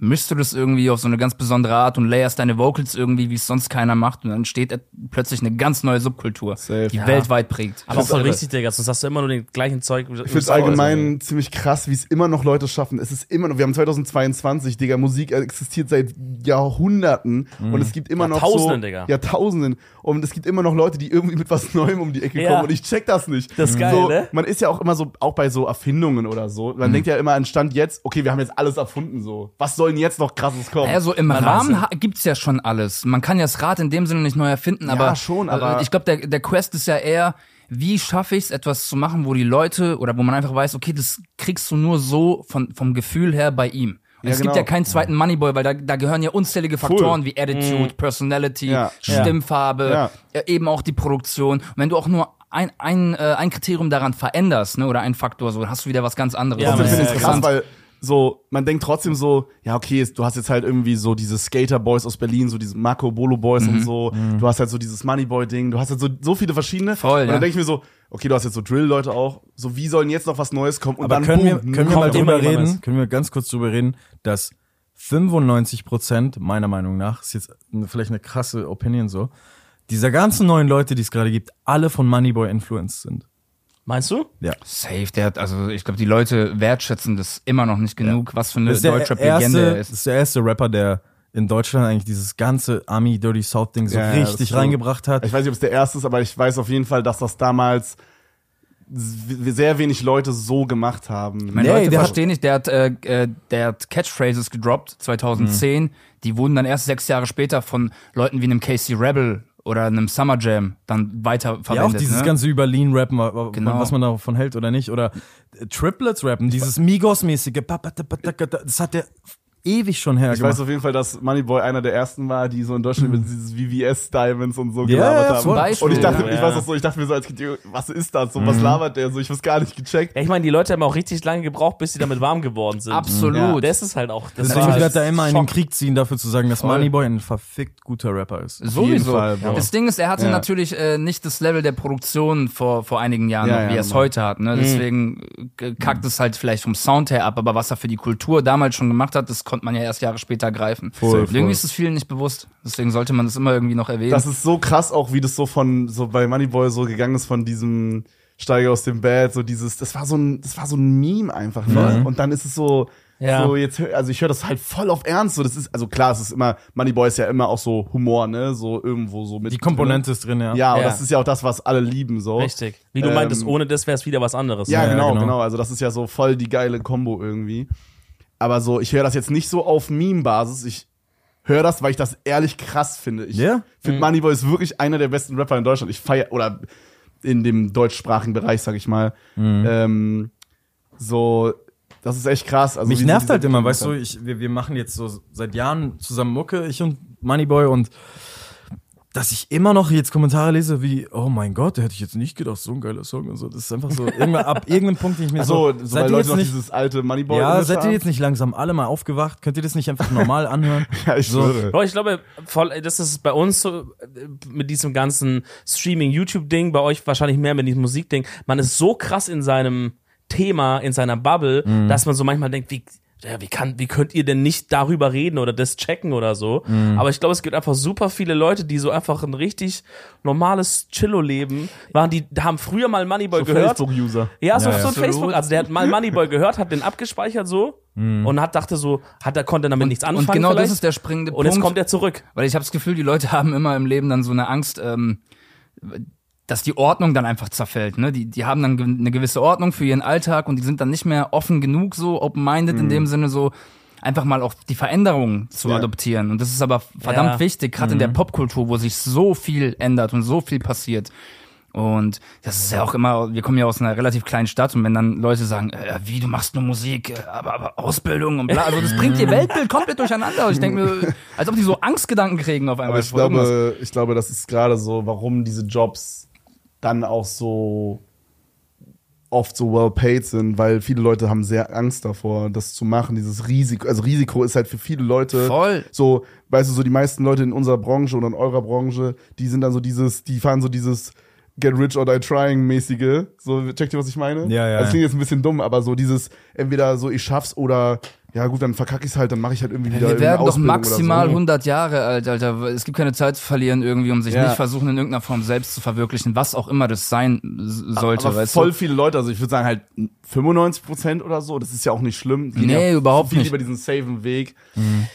mischst du das irgendwie auf so eine ganz besondere Art und layerst deine Vocals irgendwie, wie es sonst keiner macht und dann entsteht plötzlich eine ganz neue Subkultur, Safe. die Ja. weltweit prägt. aber voll Alter. richtig, Digga. Sonst hast du immer nur den gleichen Zeug. Ich finde es allgemein ziemlich krass, wie es immer noch Leute schaffen. Es ist immer noch, wir haben 2022, Digga, Musik existiert seit Jahrhunderten und es gibt immer noch Jahrtausenden, so, Digga. Jahrtausenden und es gibt immer noch Leute, die irgendwie mit was Neuem um die Ecke Ja. kommen und ich check das nicht. Das ist geil, so, ne? Man ist ja auch immer so, auch bei so Erfindungen oder so, man denkt ja immer an Stand jetzt, okay, wir haben jetzt alles erfunden so. Was soll denn jetzt noch krasses kommen? Ja, so im Man Rahmen gibt's ja schon alles. Man kann ja das Rad in dem Sinne nicht neu erfinden, aber schon, äh, aber- ich glaube, der, der Quest ist ja eher, wie schaffe ich es, etwas zu machen, wo die Leute oder wo man einfach weiß, okay, das kriegst du nur so von, vom Gefühl her bei ihm. Und es Ja, gibt genau. ja keinen zweiten Moneyboy, weil da, da gehören ja unzählige Faktoren wie Attitude, Personality, Ja. Stimmfarbe, Ja. eben auch die Produktion. Und wenn du auch nur ein, ein, äh, ein Kriterium daran veränderst, ne, oder ein Faktor, so, dann hast du wieder was ganz anderes. Ja, Das ist Ja, krass, interessant. weil so, man denkt trotzdem so, ja, okay, du hast jetzt halt irgendwie so diese Skater-Boys aus Berlin, so diese Marco Bolo-Boys Mhm. und so. Du hast halt so dieses Moneyboy-Ding, du hast halt so, so viele verschiedene. Voll, Und dann ja. denke ich mir so, okay, du hast jetzt so Drill-Leute auch. So, wie sollen jetzt noch was Neues kommen? Und Aber dann können, wir, boom, können wir mal drüber reden, was. können wir ganz kurz drüber reden, dass 95 Prozent, meiner Meinung nach, ist jetzt vielleicht eine krasse Opinion so, dieser ganzen neuen Leute, die es gerade gibt, alle von Moneyboy influenced sind. Meinst du? Ja. Safe, der hat, also ich glaube, die Leute wertschätzen das immer noch nicht genug, was für eine ist Deutschrap-Legende erste, er das ist. ist der erste Rapper, der in Deutschland eigentlich dieses ganze Army Dirty South Ding so Ja, ja, richtig ist reingebracht hat. Ich weiß nicht, ob es der erste ist, aber ich weiß auf jeden Fall, dass das damals sehr wenig Leute so gemacht haben. Meine Nee, Leute der hat- verstehen nicht, der hat, äh, äh, der hat Catchphrases gedroppt 2010, Mhm. die wurden dann erst sechs Jahre später von Leuten wie einem Casey Rebel oder einem Summer Jam dann weiter Ja, auch verwendet. dieses ne? ganze über Lean rappen, Genau. was man davon hält oder nicht. Oder Triplets rappen, dieses Migos-mäßige, das hat der ewig schon Ich hergemacht. weiß auf jeden Fall, dass Moneyboy einer der ersten war, die so in Deutschland über dieses VVS Diamonds und so Mhm. Ja, gelabert ja, haben. zum Beispiel. Und ich dachte, Ja. ich weiß auch so, ich dachte mir so als Kind, was ist das? So, Mhm. was labert der so? Ich hab's gar nicht gecheckt. Ja, ich meine, die Leute haben auch richtig lange gebraucht, bis sie damit warm geworden sind. Absolut. Ja, das ist halt auch. Das Deswegen war ich halt werde da immer in den. Krieg ziehen, dafür zu sagen, dass. Moneyboy ein verfickt guter Rapper ist. Sowieso. Fall, das Ding ist, er hatte Ja. natürlich äh, nicht das Level der Produktion vor, vor einigen Jahren, Ja, noch, ja, wie er es normal. heute hat. Ne? Deswegen äh, kackt es halt vielleicht vom Sound her ab, aber was er für die Kultur damals schon gemacht hat, das konnte man ja erst Jahre später greifen. Voll, Irgendwie voll. ist es vielen nicht bewusst. Deswegen sollte man das immer irgendwie noch erwähnen. Das ist so krass auch, wie das so von, so bei Moneyboy so gegangen ist von diesem Steiger aus dem Bett, so dieses, das war so ein, das war so ein Meme einfach, ne? Und dann ist es so, Ja. so jetzt, also ich höre das halt voll auf Ernst, so das ist, also klar, es ist immer, Moneyboy ist ja immer auch so Humor, ne? So irgendwo so mit. Die Komponente ist drin, ja. Ja, und Ja. das ist ja auch das, was alle lieben, so. Richtig. Wie du Ähm, meintest, ohne das wäre es wieder was anderes. Ja, Ja, genau, genau. genau, Also das ist ja so voll die geile Kombo irgendwie. Aber so, ich höre das jetzt nicht so auf Meme-Basis. Ich höre das, weil ich das ehrlich krass finde. Ich Ja? finde Moneyboy ist wirklich einer der besten Rapper in Deutschland. Ich feier oder in dem deutschsprachigen Bereich, sag ich mal. Ähm, so, das ist echt krass. Also Mich nervt halt immer, weißt du, ich, wir, wir machen jetzt so seit Jahren zusammen Mucke, ich und Moneyboy und dass ich immer noch jetzt Kommentare lese wie, oh mein Gott, da hätte ich jetzt nicht gedacht, so ein geiler Song und so. Das ist einfach so, irgendwann, ab irgendeinem Punkt, den ich mir Ach so, so, so, seid weil ihr Leute jetzt noch nicht, dieses alte Moneyboy ja, seid ihr jetzt nicht langsam alle mal aufgewacht? Könnt ihr das nicht einfach normal anhören? Ja, ich so. schwöre. Ich glaube, voll, das ist bei uns so, mit diesem ganzen Streaming-YouTube-Ding, bei euch wahrscheinlich mehr mit diesem Musikding. Man ist so krass in seinem Thema, in seiner Bubble, Mhm. dass man so manchmal denkt, wie, ja, wie kann, wie könnt ihr denn nicht darüber reden oder das checken oder so? Mhm. Aber ich glaube, es gibt einfach super viele Leute, die so einfach ein richtig normales Chillo-Leben waren, die haben früher mal Moneyboy So gehört. Facebook-User. Ja, so, Ja, ja. so ein. Facebook. Also der hat mal Moneyboy gehört, hat den abgespeichert so und hat dachte so, hat er konnte damit nichts anfangen. und genau vielleicht. das ist der springende Und Punkt. jetzt kommt er zurück. Weil ich habe das Gefühl, die Leute haben immer im Leben dann so eine Angst, ähm, dass die Ordnung dann einfach zerfällt. Ne? Die, die haben dann eine gewisse Ordnung für ihren Alltag und die sind dann nicht mehr offen genug, so open-minded in dem Sinne, so einfach mal auch die Veränderungen zu Ja. adoptieren. Und das ist aber verdammt Ja. wichtig, gerade in der Popkultur, wo sich so viel ändert und so viel passiert. Und das ist ja auch immer, wir kommen ja aus einer relativ kleinen Stadt und wenn dann Leute sagen, äh, wie, du machst nur Musik, äh, aber, aber Ausbildung und bla, also das bringt ihr Weltbild komplett durcheinander. Ich denke mir, als ob die so Angstgedanken kriegen auf einmal. Aber ich irgendwas. glaube, ich glaube, das ist gerade so, warum diese Jobs dann auch so oft so well paid sind, weil viele Leute haben sehr Angst davor, das zu machen, dieses Risiko. Also Risiko ist halt für viele Leute Voll. so, weißt du, so die meisten Leute in unserer Branche oder in eurer Branche, die sind dann so dieses, die fahren so dieses Get rich or die trying mäßige. So, checkt ihr, was ich meine? Ja, ja. Das klingt jetzt ein bisschen dumm, aber so dieses, entweder so ich schaff's oder ja gut, dann verkacke ich's halt, dann mache ich halt irgendwie wieder Wir werden doch maximal so. 100 Jahre alt, Alter. Es gibt keine Zeit zu verlieren irgendwie, um sich Ja. nicht versuchen, in irgendeiner Form selbst zu verwirklichen, was auch immer das sein sollte, aber voll du? viele Leute, also ich würde sagen halt 95 Prozent oder so, das ist ja auch nicht schlimm. Die gehen Nee, ja überhaupt viel nicht. über diesen safen Weg.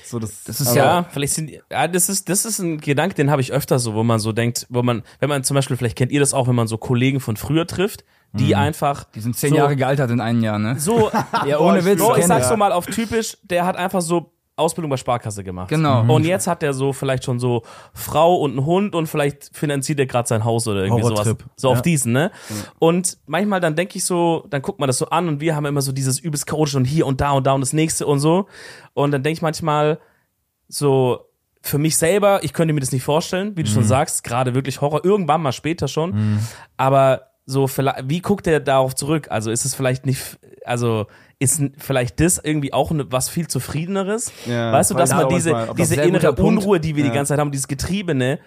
So, das, Das ist Ja, vielleicht sind, ja, das ist, das ist ein Gedanke, den habe ich öfter so, wo man so denkt, wo man, wenn man zum Beispiel, vielleicht kennt ihr das auch, wenn man so Kollegen von früher trifft, die einfach. Die sind zehn so, Jahre gealtert in einem Jahr, ne? So, Ja, ohne Witz. Bro, ich sag's das. so mal auf typisch, der hat einfach so Ausbildung bei Sparkasse gemacht. Genau. Und jetzt hat er so vielleicht schon so Frau und einen Hund und vielleicht finanziert er gerade sein Haus oder irgendwie sowas. Horrortrip. So auf Ja. diesen, ne? Und manchmal dann denke ich so, dann guckt man das so an und wir haben immer so dieses übelst chaotische und hier und da und da und das nächste und so. Und dann denke ich manchmal so, für mich selber, ich könnte mir das nicht vorstellen, wie du Mhm. schon sagst, gerade wirklich Horror, irgendwann mal später schon. Aber so, vielleicht, wie guckt er darauf zurück? Also ist es vielleicht nicht, also ist vielleicht das irgendwie auch ne, was viel zufriedeneres? Ja, weißt du, dass man diese, ob das diese innere. Unruhe, die wir Ja. die ganze Zeit haben, dieses Getriebene,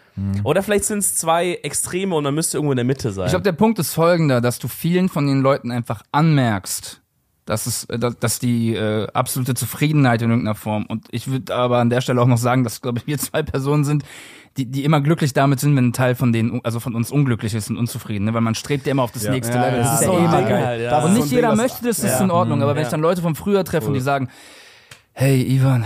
oder vielleicht sind es zwei Extreme und man müsste irgendwo in der Mitte sein. Ich glaube, der Punkt ist folgender, dass du vielen von den Leuten einfach anmerkst, dass es, äh, dass, dass die äh, absolute Zufriedenheit in irgendeiner Form. Und ich würde aber an der Stelle auch noch sagen, dass, glaube ich, wir zwei Personen sind, die, die immer glücklich damit sind, wenn ein Teil von denen, also von uns unglücklich ist und unzufrieden, ne? weil man strebt ja immer auf das Ja. nächste Ja, Level. ja, Das ist ja, eh immer geil. ja. Und nicht jeder möchte das, das ist in Ordnung. Aber wenn Ja. ich dann Leute von früher treffe und die sagen, hey Ivan,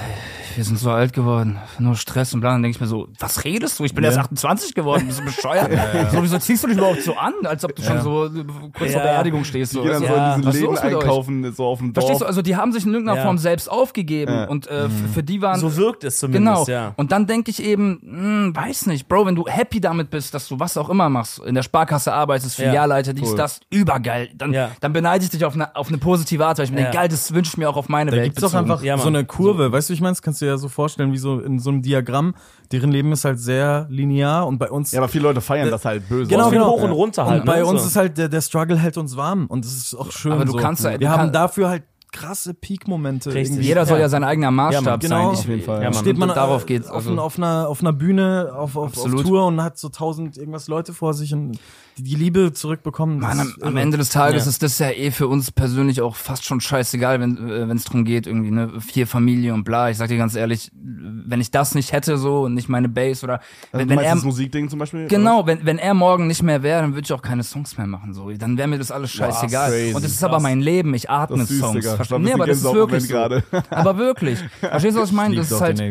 wir sind so alt geworden, nur Stress und bla, dann denke ich mir so, was redest du? Ich bin Ja. erst 28 geworden, bist du bescheuert? So, wieso ziehst du dich überhaupt so an, als ob du schon so äh, kurz vor Ja. Beerdigung stehst? Die So. gehen dann so du? in Ja. diesen Läden einkaufen, so auf dem Dorf. Verstehst du? Also die haben sich in irgendeiner Ja. Form selbst aufgegeben Ja. und äh, f- für die waren so wirkt es Genau. zumindest, ja. Und dann denke ich eben, hm, weiß nicht, Bro, wenn du happy damit bist, dass du was auch immer machst, in der Sparkasse arbeitest, Ja. Filialleiter, dies, Cool. das, übergeil, dann, Ja. dann beneide ich dich auf eine, auf eine positive Art, weil ich mir Ja. denke, geil, das wünsche ich mir auch auf meine Da Welt. gibt's doch bezogen. einfach Ja, so Mann. Eine Kurve, weißt du, ich meine? Das kannst du dir ja so vorstellen, wie so in so einem Diagramm. Deren Leben ist halt sehr linear und bei uns. ja, aber viele Leute feiern das halt böse. Genau, viel genau. hoch und runter halt. und bei ne? uns so. ist halt der, der Struggle hält uns warm und das ist auch schön. Aber du so. kannst ja- du Wir haben kann- dafür halt krasse Peak-Momente. Jeder soll Ja. ja sein eigener Maßstab Ja, genau. sein. Ich, Auf jeden Fall. Ja, steht man darauf äh, geht's. auf, Also, ein- auf, einer, auf einer Bühne auf, auf, auf. Tour und hat so tausend irgendwas Leute vor sich und die, die Liebe zurückbekommen. Mann, am, am. Ende des Tages Ja. ist das ja eh für uns persönlich auch fast schon scheißegal, wenn äh, es darum geht, irgendwie ne vier Familie und bla. Ich sag dir ganz ehrlich, wenn ich das nicht hätte so und nicht meine Base oder Also, wenn, du wenn er das Musikding zum Beispiel? Genau, wenn, wenn er morgen nicht mehr wäre, dann würde ich auch keine Songs mehr machen. So. Dann wäre mir das alles scheißegal. crazy. und das ist aber mein Leben. Ich atme Songs. Du? Nee, aber das ist wirklich so. Aber wirklich. Verstehst du, was ich meine? Das ist halt,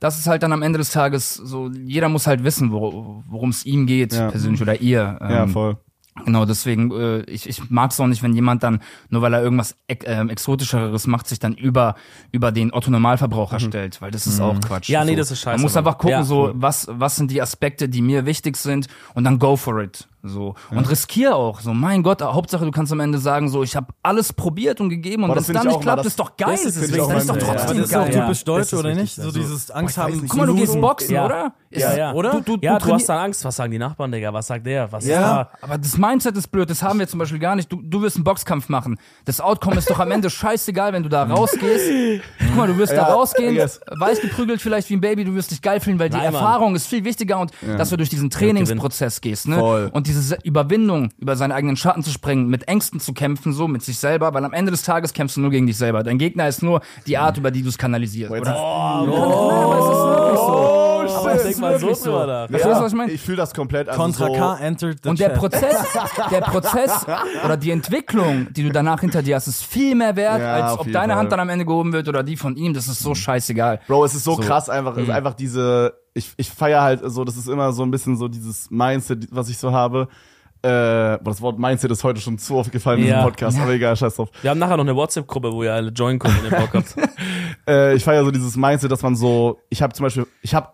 das ist halt dann am Ende des Tages so, jeder muss halt wissen, wo- worum es ihm geht, Ja. persönlich oder ihr. Ja, Ähm, voll. Genau, deswegen, äh, ich, ich mag es auch nicht, wenn jemand dann, nur weil er irgendwas ex ähm, Exotischeres macht, sich dann über, über den Otto-Normalverbraucher stellt, weil das ist auch Quatsch. Mhm. Ja, nee, so. das ist scheiße, Man muss einfach gucken, Ja. so, was, was sind die Aspekte, die mir wichtig sind und dann go for it. So. Und riskier auch. So, mein Gott, Hauptsache du kannst am Ende sagen, so, ich habe alles probiert und gegeben und wenn das es dann ich nicht klappt, ist doch geil. das ist Das ist, das ist doch Ja, Aber trotzdem das ist geil. auch Ja. typisch deutsch, oder nicht? So dieses Angst haben. nicht, Guck mal, du gehst boxen, Ja. oder? Ist, Ja, ja. Oder? Du, du, ja, du, du hast dann Angst, was sagen die Nachbarn, Digga, was sagt der, was ist Ja. da? Aber das Mindset ist blöd, das haben wir zum Beispiel gar nicht. Du, du wirst einen Boxkampf machen. Das Outcome ist doch am Ende scheißegal, wenn du da rausgehst. Guck mal, du wirst da Ja, rausgehen, yes. weiß geprügelt vielleicht wie ein Baby, du wirst dich geil fühlen, weil die Nein, Mann. Erfahrung ist viel wichtiger und dass du durch diesen Trainingsprozess gehst, ne? Voll. Und diese Se- Überwindung, über seinen eigenen Schatten zu springen, mit Ängsten zu kämpfen, so mit sich selber, weil am Ende des Tages kämpfst du nur gegen dich selber. Dein Gegner ist nur die Art, über die du es kanalisierst. Jetzt Oder? aber es denk mal so drüber nach. Verstehst du, was ich meine? Ich fühle das komplett. Also Contra so, K entered the Und der chat. Prozess, der Prozess oder die Entwicklung, die du danach hinter dir hast, ist viel mehr wert, Ja, als ob deine Fall. Hand dann am Ende gehoben wird oder die von ihm. Das ist so scheißegal. Bro, es ist so, So. krass einfach. Es ist einfach diese, ich, ich feier halt so, das ist immer so ein bisschen so dieses Mindset, was ich so habe. Äh, das Wort Mindset ist heute schon zu oft gefallen in Ja. diesem Podcast, aber egal, scheiß drauf. Wir haben nachher noch eine WhatsApp-Gruppe, wo ihr alle joinen könnt, wenn ihr Bock habt. Äh, ich feier so dieses Mindset, dass man so, ich habe zum Beispiel, ich habe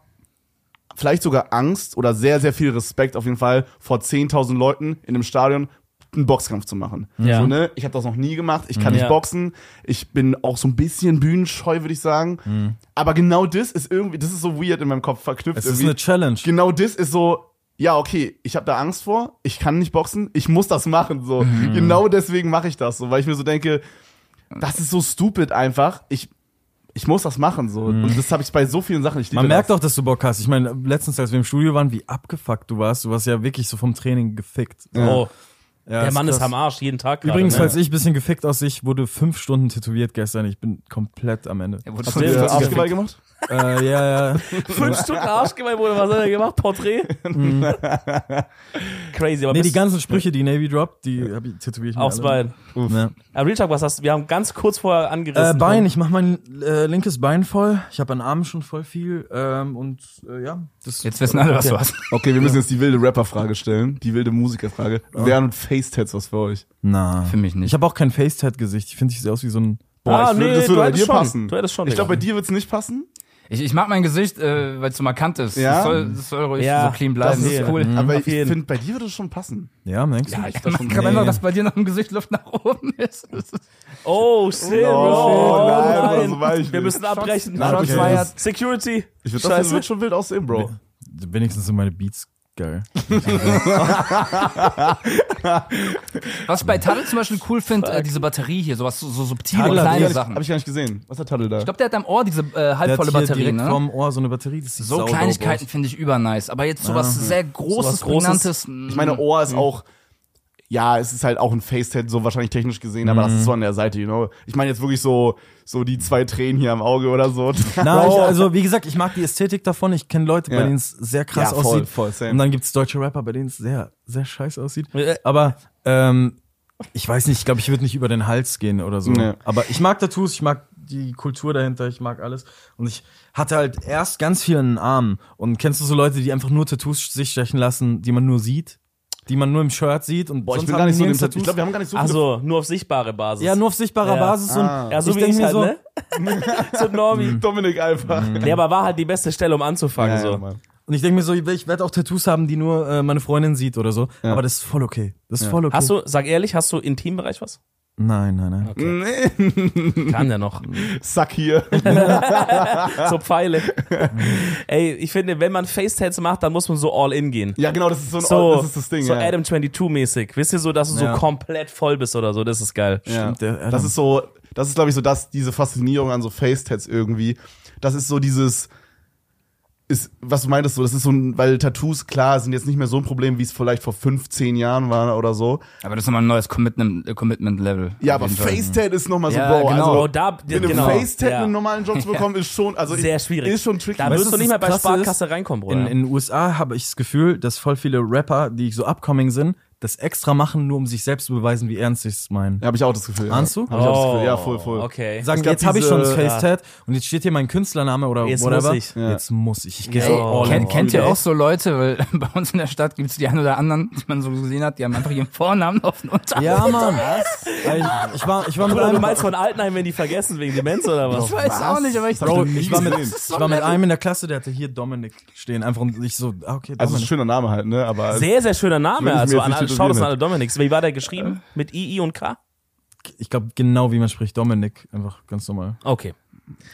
vielleicht sogar Angst oder sehr, sehr viel Respekt auf jeden Fall vor 10.000 Leuten in einem Stadion einen Boxkampf zu machen. Ja. So, ne? Ich habe das noch nie gemacht, ich kann Ja. nicht boxen, ich bin auch so ein bisschen bühnenscheu, würde ich sagen. Aber genau das ist irgendwie, das ist so weird in meinem Kopf verknüpft. Es ist irgendwie. eine Challenge. genau das ist so, ja, okay, ich habe da Angst vor, ich kann nicht boxen, ich muss das machen. So. Genau deswegen mache ich das so, weil ich mir so denke, das ist so stupid einfach. Ich, ich muss das machen. so Und das habe ich bei so vielen Sachen. Ich liebe Man merkt das. auch, dass du Bock hast. Ich meine, letztens, als wir im Studio waren, wie abgefuckt du warst. Du warst ja wirklich so vom Training gefickt. Oh, Ja, der Mann ist krass. am Arsch, jeden Tag. gerade, Übrigens, ne? falls ich ein bisschen gefickt aussehe, ich wurde fünf Stunden tätowiert gestern. Ich bin komplett am Ende. Er wurde Hast du ist Arschgeweih gemacht? äh, ja, ja. Fünf Stunden Arschgeweih wurde, was hat er gemacht? Porträt? Crazy, aber Nee, die ganzen Sprüche, die Navy droppt, die hab ich tätowiert. ich mir aufs alle. Bein. Ja. Aber Real Talk, was hast du? Wir haben ganz kurz vorher angerissen. Äh, Bein, ich mach mein äh, linkes Bein voll. Ich habe an Armen schon voll viel. Ähm, und äh, ja, das Jetzt wissen alle, was du hast. Okay, wir müssen jetzt die wilde Rapper-Frage stellen, die wilde Musikerfrage. Wären Face-Tats was für euch? Na. Für mich nicht. Ich habe auch kein Facetat-Gesicht. Ich finde, ich sehe aus wie so ein Boah, Ah, ich nee, würde, das würde bei dir schon. passen. Du hättest schon, Ich glaube, bei dir wird's nicht passen. Ich, ich mag mein Gesicht, äh, weil es so markant ist. Ja? Das, soll, das soll ruhig Ja, so clean bleiben. Das ist cool. Aber Auf ich finde, bei dir würde es schon passen. Ja, denkst du? Ja, ich kann einfach, dass bei dir noch im Gesicht Luft nach oben ist. Oh, shit, Oh, Bro. nein, nein. Bro, so war ich Wir nicht. müssen abbrechen. Shots okay. Security. Ich würde das Scheiße. wird schon wild aussehen, Bro. Wenigstens sind meine Beats geil. Was ich bei Tadel zum Beispiel cool finde, äh, diese Batterie hier, sowas so, so subtile hat kleine Sachen. Hab ich gar nicht gesehen. Was hat Tadel da? Ich glaube, der hat am Ohr diese äh, Der halbvolle hat hier Batterie, direkt ne? vom Ohr so eine Batterie, das sieht So Kleinigkeiten finde ich übernice. Aber jetzt sowas sehr Großes, Sowas Großes. Prägnantes. ich meine, Ohr ist auch. Ja, es ist halt auch ein Facetat, so wahrscheinlich technisch gesehen, aber das ist so an der Seite, you know. Ich meine jetzt wirklich so, so die zwei Tränen hier am Auge oder so. Na, ich, also wie gesagt, ich mag die Ästhetik davon. Ich kenne Leute, bei Ja. denen es sehr krass Ja, voll, aussieht. voll, same. Und dann gibt's deutsche Rapper, bei denen es sehr, sehr scheiße aussieht. Äh. Aber ähm, ich weiß nicht, ich glaube, ich würde nicht über den Hals gehen oder so. Nee. Aber ich mag Tattoos, ich mag die Kultur dahinter, ich mag alles. Und ich hatte halt erst ganz viel in den Armen. Und kennst du so Leute, die einfach nur Tattoos sich stechen lassen, die man nur sieht? Die man nur im Shirt sieht und Boah, ich sonst bin haben gar nicht so dem nirgends Tattoo. Ich glaube, wir haben gar nicht so viele. Also, nur auf sichtbare Basis. Ja, nur auf sichtbarer Ja. Basis. Und Ah. Ja, so ich wie ich mir halt, so, ne? so Normi. Dominik einfach. Nee, aber war halt die beste Stelle, um anzufangen. Ja, so. ja. Und ich denke mir so, ich werde auch Tattoos haben, die nur äh, meine Freundin sieht oder so. Ja. Aber das ist voll okay. Das ist voll okay. Hast du, sag ehrlich, hast du im Intimbereich was? Nein, nein, nein. Nee. Kann ja noch. Sack hier. so Pfeile. Ey, ich finde, wenn man Facetats macht, dann muss man so all in gehen. Ja, genau, das ist so ein So, das ist das Ding. so ja. Adam 22-mäßig. Wisst ihr so, dass du Ja. so komplett voll bist oder so? Das ist geil. Ja. Stimmt, der Adam. Das ist so, das ist glaube ich so das, diese Faszinierung an so Facetats irgendwie. Das ist so dieses, ist, was du meintest so, das ist so ein, weil Tattoos, klar, sind jetzt nicht mehr so ein Problem, wie es vielleicht vor 15 Jahren war oder so. Aber das ist nochmal ein neues Commitment- Commitment-Level. Ja, Auf aber. Facetat ist nochmal so, Ja, Bro, genau. Oh, also, da, mit einem genau. Facetat ja. einen normalen Job zu bekommen, ist schon, also Sehr ist- schwierig. Ist schon tricky. Da wirst du, du nicht mehr bei Sparkasse reinkommen, Bruder. in, in den USA habe ich das Gefühl, dass voll viele Rapper, die so upcoming sind, das extra machen, nur um sich selbst zu beweisen, wie ernst sie es meinen. ja, habe ich auch das Gefühl. Ahnst ja. du? Hab ich auch das Gefühl. Ja, voll, voll. Oh, Okay. Sagen, jetzt habe ich schon das Face-Tat und jetzt steht hier mein Künstlername oder Jetzt whatever. muss ich. Ja. Jetzt muss ich. Ich gehe oh, all Kennt, ihr auch so Leute, weil bei uns in der Stadt gibt es die einen oder anderen, die man so gesehen hat, die haben einfach ihren Vornamen auf den Unterarm. Ja, Mann. Ich, ich war, ich war mit Oder du einem, meinst von Altenheim, wenn die vergessen wegen Demenz oder was? Ich weiß auch nicht, aber ich Bro, ich ich war mit, ich war mit einem in der Klasse, der hatte hier Dominik stehen. Einfach und ich so, ah, okay, Also, ist ein Dominik. schöner Name halt, ne, aber. Sehr, sehr schöner Name. Ich Also an das an alle Dominics. Wie war der geschrieben? Mit II und K? Ich glaube genau, wie man spricht. Dominik. Einfach ganz normal. Okay.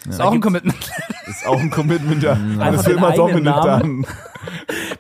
ist auch ein Commitment. ist auch ein Commitment, ja. Alles den immer Dominik Namen. dann.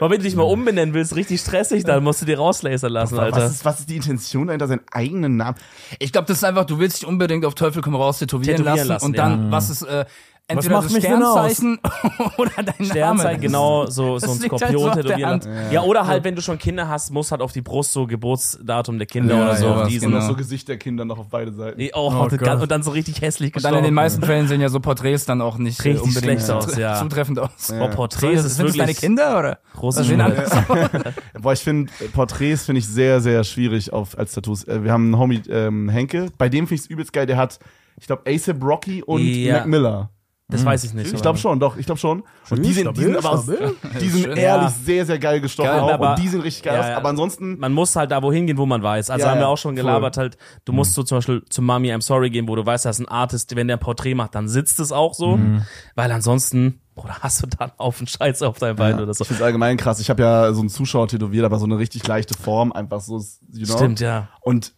Aber wenn du dich mal umbenennen willst, richtig stressig, dann musst du dir rauslasern lassen, Alter. Was ist, was ist die Intention dahinter, seinen eigenen Namen? Ich glaube, das ist einfach, du willst dich unbedingt auf Teufel komm raus tätowieren, Tätowieren lassen, lassen, und dann, was ist äh, entweder macht das mich denn aus? Sternzeichen oder dein Name. Sternzeichen, genau, so, so ein liegt halt Skorpion so lassen. Ja. oder halt, wenn du schon Kinder hast, muss halt auf die Brust so Geburtsdatum der Kinder Ja, oder so. ja, auf was, diesen. Und genau. noch so Gesicht der Kinder noch auf beide Seiten. Oh, Oh und, Gott. dann, und dann so richtig hässlich Und dann in den gestorben. meisten Fällen sehen ja so Porträts dann auch nicht äh, Richtig unbedingt schlecht aus, ja. zutreffend aus. Oh, Porträts ist sind das wirklich deine Kinder oder? große Was sehen anders? Boah, ich finde, Porträts finde ich sehr, sehr schwierig auf, als Tattoos. Äh, Wir haben einen Homie, ähm, Henke, bei dem finde ich es übelst geil, der hat, ich glaube, ASAP Rocky und Ja. Mac Miller. Das weiß ich nicht. Ich glaube schon, doch, ich glaube schon. Und die sind, die sind aber aus, die sind Schön. ehrlich Ja. sehr, sehr geil gestochen Geil, auch. aber- und die sind richtig geil Ja, aus. Aber ansonsten, Man muss halt da wohin gehen, wo man weiß. Also Ja, haben wir auch schon gelabert halt, du musst so zum Beispiel zu Mami I'm Sorry gehen, wo du weißt, dass ein Artist, wenn der ein Porträt macht, dann sitzt es auch so. Weil ansonsten, Bruder, hast du dann auf den Scheiß auf dein Bein oder so. ich finde es allgemein krass. Ich habe ja so einen Zuschauer tätowiert, aber so eine richtig leichte Form, einfach so, you know? Stimmt, ja. Und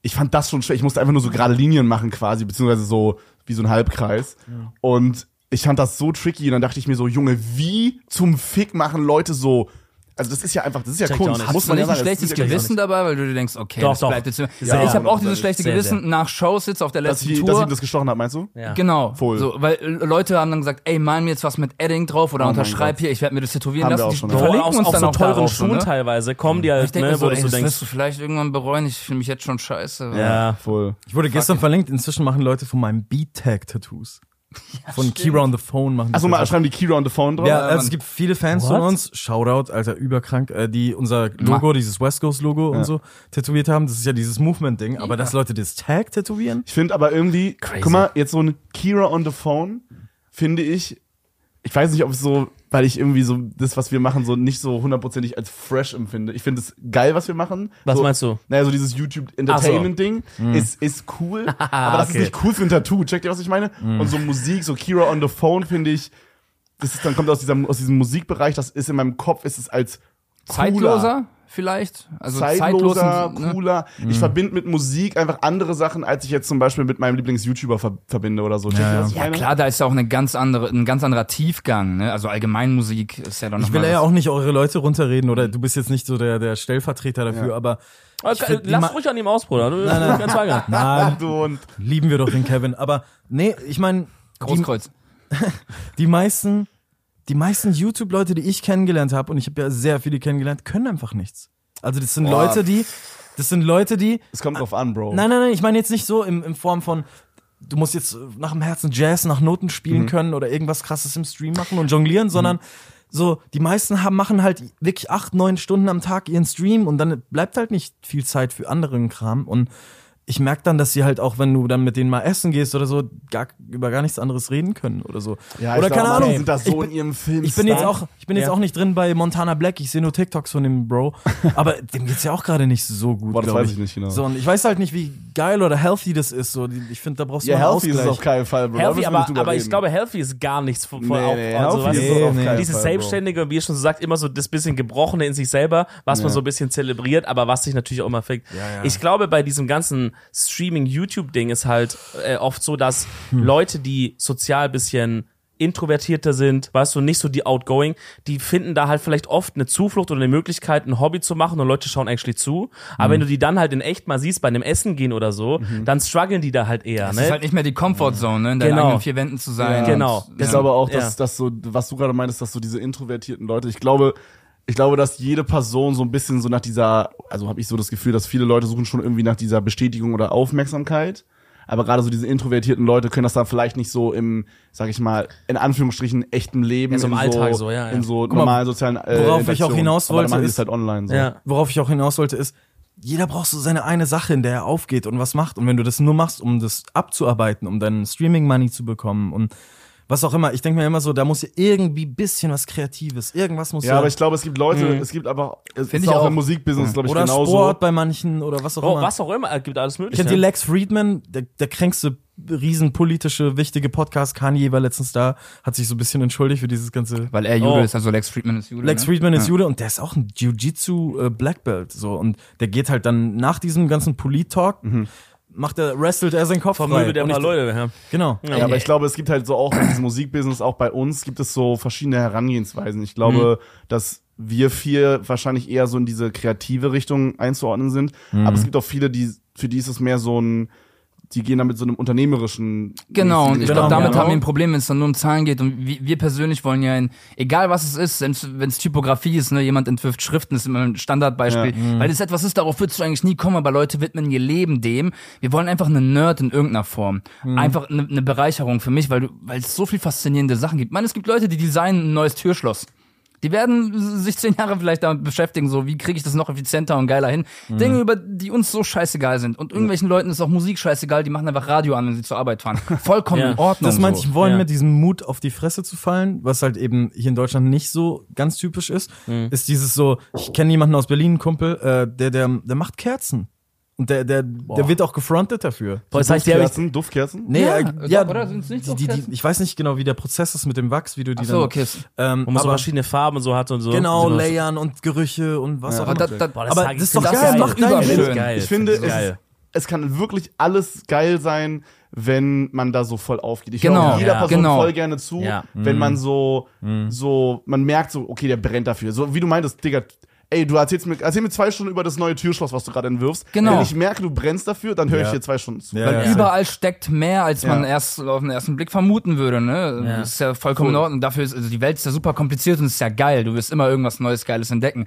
ich fand das schon schwer. Ich musste einfach nur so gerade Linien machen quasi, beziehungsweise so wie so ein Halbkreis. Und ich fand das so tricky. Und dann dachte ich mir so, Junge, wie zum Fick machen Leute so. Also das ist ja einfach, das ist ja Check ich auch Kunst. nicht. Muss Hast du man nicht ja ein sagen. schlechtes ist ja Gewissen dabei, weil du dir denkst, okay, Doch, das doch. bleibt jetzt. Ja, ich habe auch dieses schlechte Sehr, Gewissen sehr. nach Shows jetzt auf der Dass letzten ich, dass ich Tour. ihm das gestochen habe, meinst du? ja. Genau, Voll. so, weil äh, Leute haben dann gesagt, ey, mal mir jetzt was mit Edding drauf oder Oh unterschreib hier, ich werde mir das tätowieren Haben wir lassen. auch Die schon, ja. verlinken aus, uns auf dann so auch teuren darauf Schuhen ne? teilweise kommen die Ich halt, denke ne, so, wo ey, du das wirst denkst, du vielleicht irgendwann bereuen, ich fühle mich jetzt schon scheiße. ja. Voll. Ich wurde gestern verlinkt. Inzwischen machen Leute von meinem Beat-Tag-Tattoos. von Kira on the Phone machen Achso, mal schreiben die Kira on the Phone drauf. Ja, Ja, also es gibt viele Fans What? von uns, Shoutout, Alter, überkrank, äh, die unser Logo, dieses West Coast Logo Ja. und so tätowiert haben. Das ist ja dieses Movement-Ding. Aber dass Leute das Tag tätowieren, Ich finde aber irgendwie, Crazy. guck mal, jetzt so ein Kira on the Phone, finde ich, ich weiß nicht, ob es so, weil ich irgendwie so das, was wir machen, so nicht so hundertprozentig als fresh empfinde. Ich finde es geil, was wir machen. Was so, meinst du? Naja, so dieses YouTube Entertainment Ding ist, ist cool, aber das Okay. ist nicht cool für ein Tattoo. Checkt ihr, was ich meine? Und so Musik, so Kira on the Phone finde ich, das ist dann kommt aus diesem aus diesem Musikbereich, das ist in meinem Kopf ist es als cooler, Zeitloser vielleicht? Also zeitloser, zeitlos, ne? cooler. Ich verbinde mit Musik einfach andere Sachen, als ich jetzt zum Beispiel mit meinem Lieblings-YouTuber ver verbinde oder so. Ich Ja meine? klar, da ist ja auch eine ganz andere, ein ganz anderer Tiefgang. Ne? Also Allgemeinmusik ist ja dann noch Ich will ja auch nicht eure Leute runterreden oder du bist jetzt nicht so der, der Stellvertreter dafür, Ja. aber find die lass ruhig an ihm aus, Bruder. Du ganz weigern. na, Du und lieben wir doch den Kevin. Aber nee, ich meine, die, Großkreuz. die meisten, die meisten YouTube-Leute, die ich kennengelernt habe, und ich habe ja sehr viele kennengelernt, können einfach nichts. Also das sind Boah. Leute, die, das sind Leute, die, es kommt drauf an, Bro. nein, nein, nein, ich meine jetzt nicht so im, in Form von, du musst jetzt nach dem Herzen Jazz nach Noten spielen können oder irgendwas krasses im Stream machen und jonglieren, sondern so, die meisten haben, machen halt wirklich acht, neun Stunden am Tag ihren Stream und dann bleibt halt nicht viel Zeit für anderen Kram und ich merke dann, dass sie halt auch, wenn du dann mit denen mal essen gehst oder so, gar, über gar nichts anderes reden können oder so. Ja, ich oder keine Ahnung. sind da so ich in bin, ihrem Film. ich bin jetzt auch, ich bin jetzt Ja. auch nicht drin bei Montana Black. Ich sehe nur TikToks von dem Bro, aber dem geht's ja auch gerade nicht so gut. Boah, das weiß ich nicht genau. So und ich weiß halt nicht, wie geil oder healthy das ist. So, ich finde, da brauchst du Ja, mal healthy ist Ausgleich. auf keinen Fall, Bro. Healthy, aber, aber ich glaube, healthy ist gar nichts von, von Nee, auf, nee, also, healthy ist auf nee. keinen dieses Fall. Selbstständige, wie ihr schon sagt, immer so das bisschen Gebrochene in sich selber, was man so ein bisschen zelebriert, aber was sich natürlich auch immer fickt. ja. Ich glaube, bei diesem ganzen Streaming-YouTube-Ding ist halt äh, oft so, dass Hm. Leute, die sozial bisschen introvertierter sind, weißt du, nicht so die outgoing, die finden da halt vielleicht oft eine Zuflucht oder eine Möglichkeit, ein Hobby zu machen und Leute schauen actually zu. Aber Mhm. wenn du die dann halt in echt mal siehst bei einem Essen gehen oder so, dann strugglen die da halt eher, Es ne? ist halt nicht mehr die Comfortzone, ne? in deinen Genau. eigenen vier Wänden zu sein. Ja. Genau. Und, Ich ja. glaube auch, Ja. dass, dass so, was du gerade meinst, dass so diese introvertierten Leute, ich glaube, ich glaube, dass jede Person so ein bisschen so nach dieser, also habe ich so das Gefühl, dass viele Leute suchen schon irgendwie nach dieser Bestätigung oder Aufmerksamkeit. Aber gerade so diese introvertierten Leute können das dann vielleicht nicht so im, sag ich mal, in Anführungsstrichen echten Leben, Ja, so im in Alltag so, ja, ja. in so mal, normalen sozialen äh, worauf ich auch hinaus wollte, ist- halt online so. ja. Worauf ich auch hinaus wollte, ist, jeder braucht so seine eine Sache, in der er aufgeht und was macht. Und wenn du das nur machst, um das abzuarbeiten, um deinen Streaming-Money zu bekommen und was auch immer, ich denke mir immer so, da muss ja irgendwie bisschen was Kreatives, irgendwas muss Ja, aber ich glaube, es gibt Leute, es gibt aber, es Find ist ich auch, auch. im Musikbusiness, glaube ich, oder genauso. Sport bei manchen oder was auch Oh, immer. was auch immer, es gibt alles mögliche. Kennt ihr Lex Friedman, der, der kränkste, riesenpolitische, wichtige Podcast, Kanye war letztens da, hat sich so ein bisschen entschuldigt für dieses ganze Weil er Jude Oh. ist, also Lex Friedman ist Jude. Lex ne? Friedman ist Ja. Jude und der ist auch ein Jiu-Jitsu äh, Black Belt so und der geht halt dann nach diesem ganzen Polit-Talk macht er wrestelt er seinen Kopf frei. Vermöbelt der Und mal Leute, ja. Genau. Ja, aber ich glaube, es gibt halt so auch in diesem Musikbusiness, auch bei uns, gibt es so verschiedene Herangehensweisen. Ich glaube, dass wir vier wahrscheinlich eher so in diese kreative Richtung einzuordnen sind. Aber es gibt auch viele, die, für die ist es mehr so ein, die gehen da mit so einem unternehmerischen. Genau, und ich glaube, damit genau. haben wir ein Problem, wenn es dann nur um Zahlen geht. Und wir, wir persönlich wollen ja in, egal was es ist, wenn es Typografie ist, ne, jemand entwirft Schriften, ist immer ein Standardbeispiel. Ja. Weil das etwas ist, darauf würdest du eigentlich nie kommen, aber Leute widmen ihr Leben dem. Wir wollen einfach einen Nerd in irgendeiner Form. Einfach eine, eine Bereicherung für mich, weil du, weil es so viel faszinierende Sachen gibt. Man, es gibt Leute, die designen ein neues Türschloss. Die werden sich zehn Jahre vielleicht damit beschäftigen, so wie kriege ich das noch effizienter und geiler hin. Dinge, über die uns so scheißegal sind. Und irgendwelchen Leuten ist auch Musik scheißegal, die machen einfach Radio an, wenn sie zur Arbeit fahren. Vollkommen Ja. in Ordnung. Das meinte so. ich, wollen Ja. mit diesem Mut auf die Fresse zu fallen, was halt eben hier in Deutschland nicht so ganz typisch ist, ist dieses so, ich kenne jemanden aus Berlin, Kumpel, äh, der, der, der macht Kerzen. Und der, der, der wird auch gefrontet dafür. Boah, das heißt, hab ich, Duftkerzen, Duftkerzen? Nee, Ja, äh, ja, oder? Sind's nicht die, die, Duftkerzen? die, ich weiß nicht genau, wie der Prozess ist mit dem Wachs, wie du die Ach so, dann. okay. Ähm, wo man so verschiedene Farben und so hat und so. genau, so. Layern und Gerüche und was Ja. auch Aber immer. da, da, Boah, Aber ich, das ist doch das geil, geil. mach dein Überschön. Ding. Geil, Ich finde, find es, das geil. es kann wirklich alles geil sein, wenn man da so voll aufgeht. Ich Genau, höre jeder ja. Person genau. voll gerne zu, Ja. wenn man so, so, man merkt so, okay, der brennt dafür. So wie du meintest, Digga, ey, du erzählst mir, erzähl mir zwei Stunden über das neue Türschloss, was du gerade entwirfst. Genau. Wenn ich merke, du brennst dafür, dann höre ich Ja. dir zwei Stunden zu. Ja, Weil ja. überall steckt mehr, als man Ja. erst auf den ersten Blick vermuten würde. Ne? Ja. Das ist ja vollkommen in Ordnung. Dafür ist, also die Welt ist ja super kompliziert und ist ja geil. Du wirst immer irgendwas Neues, Geiles entdecken.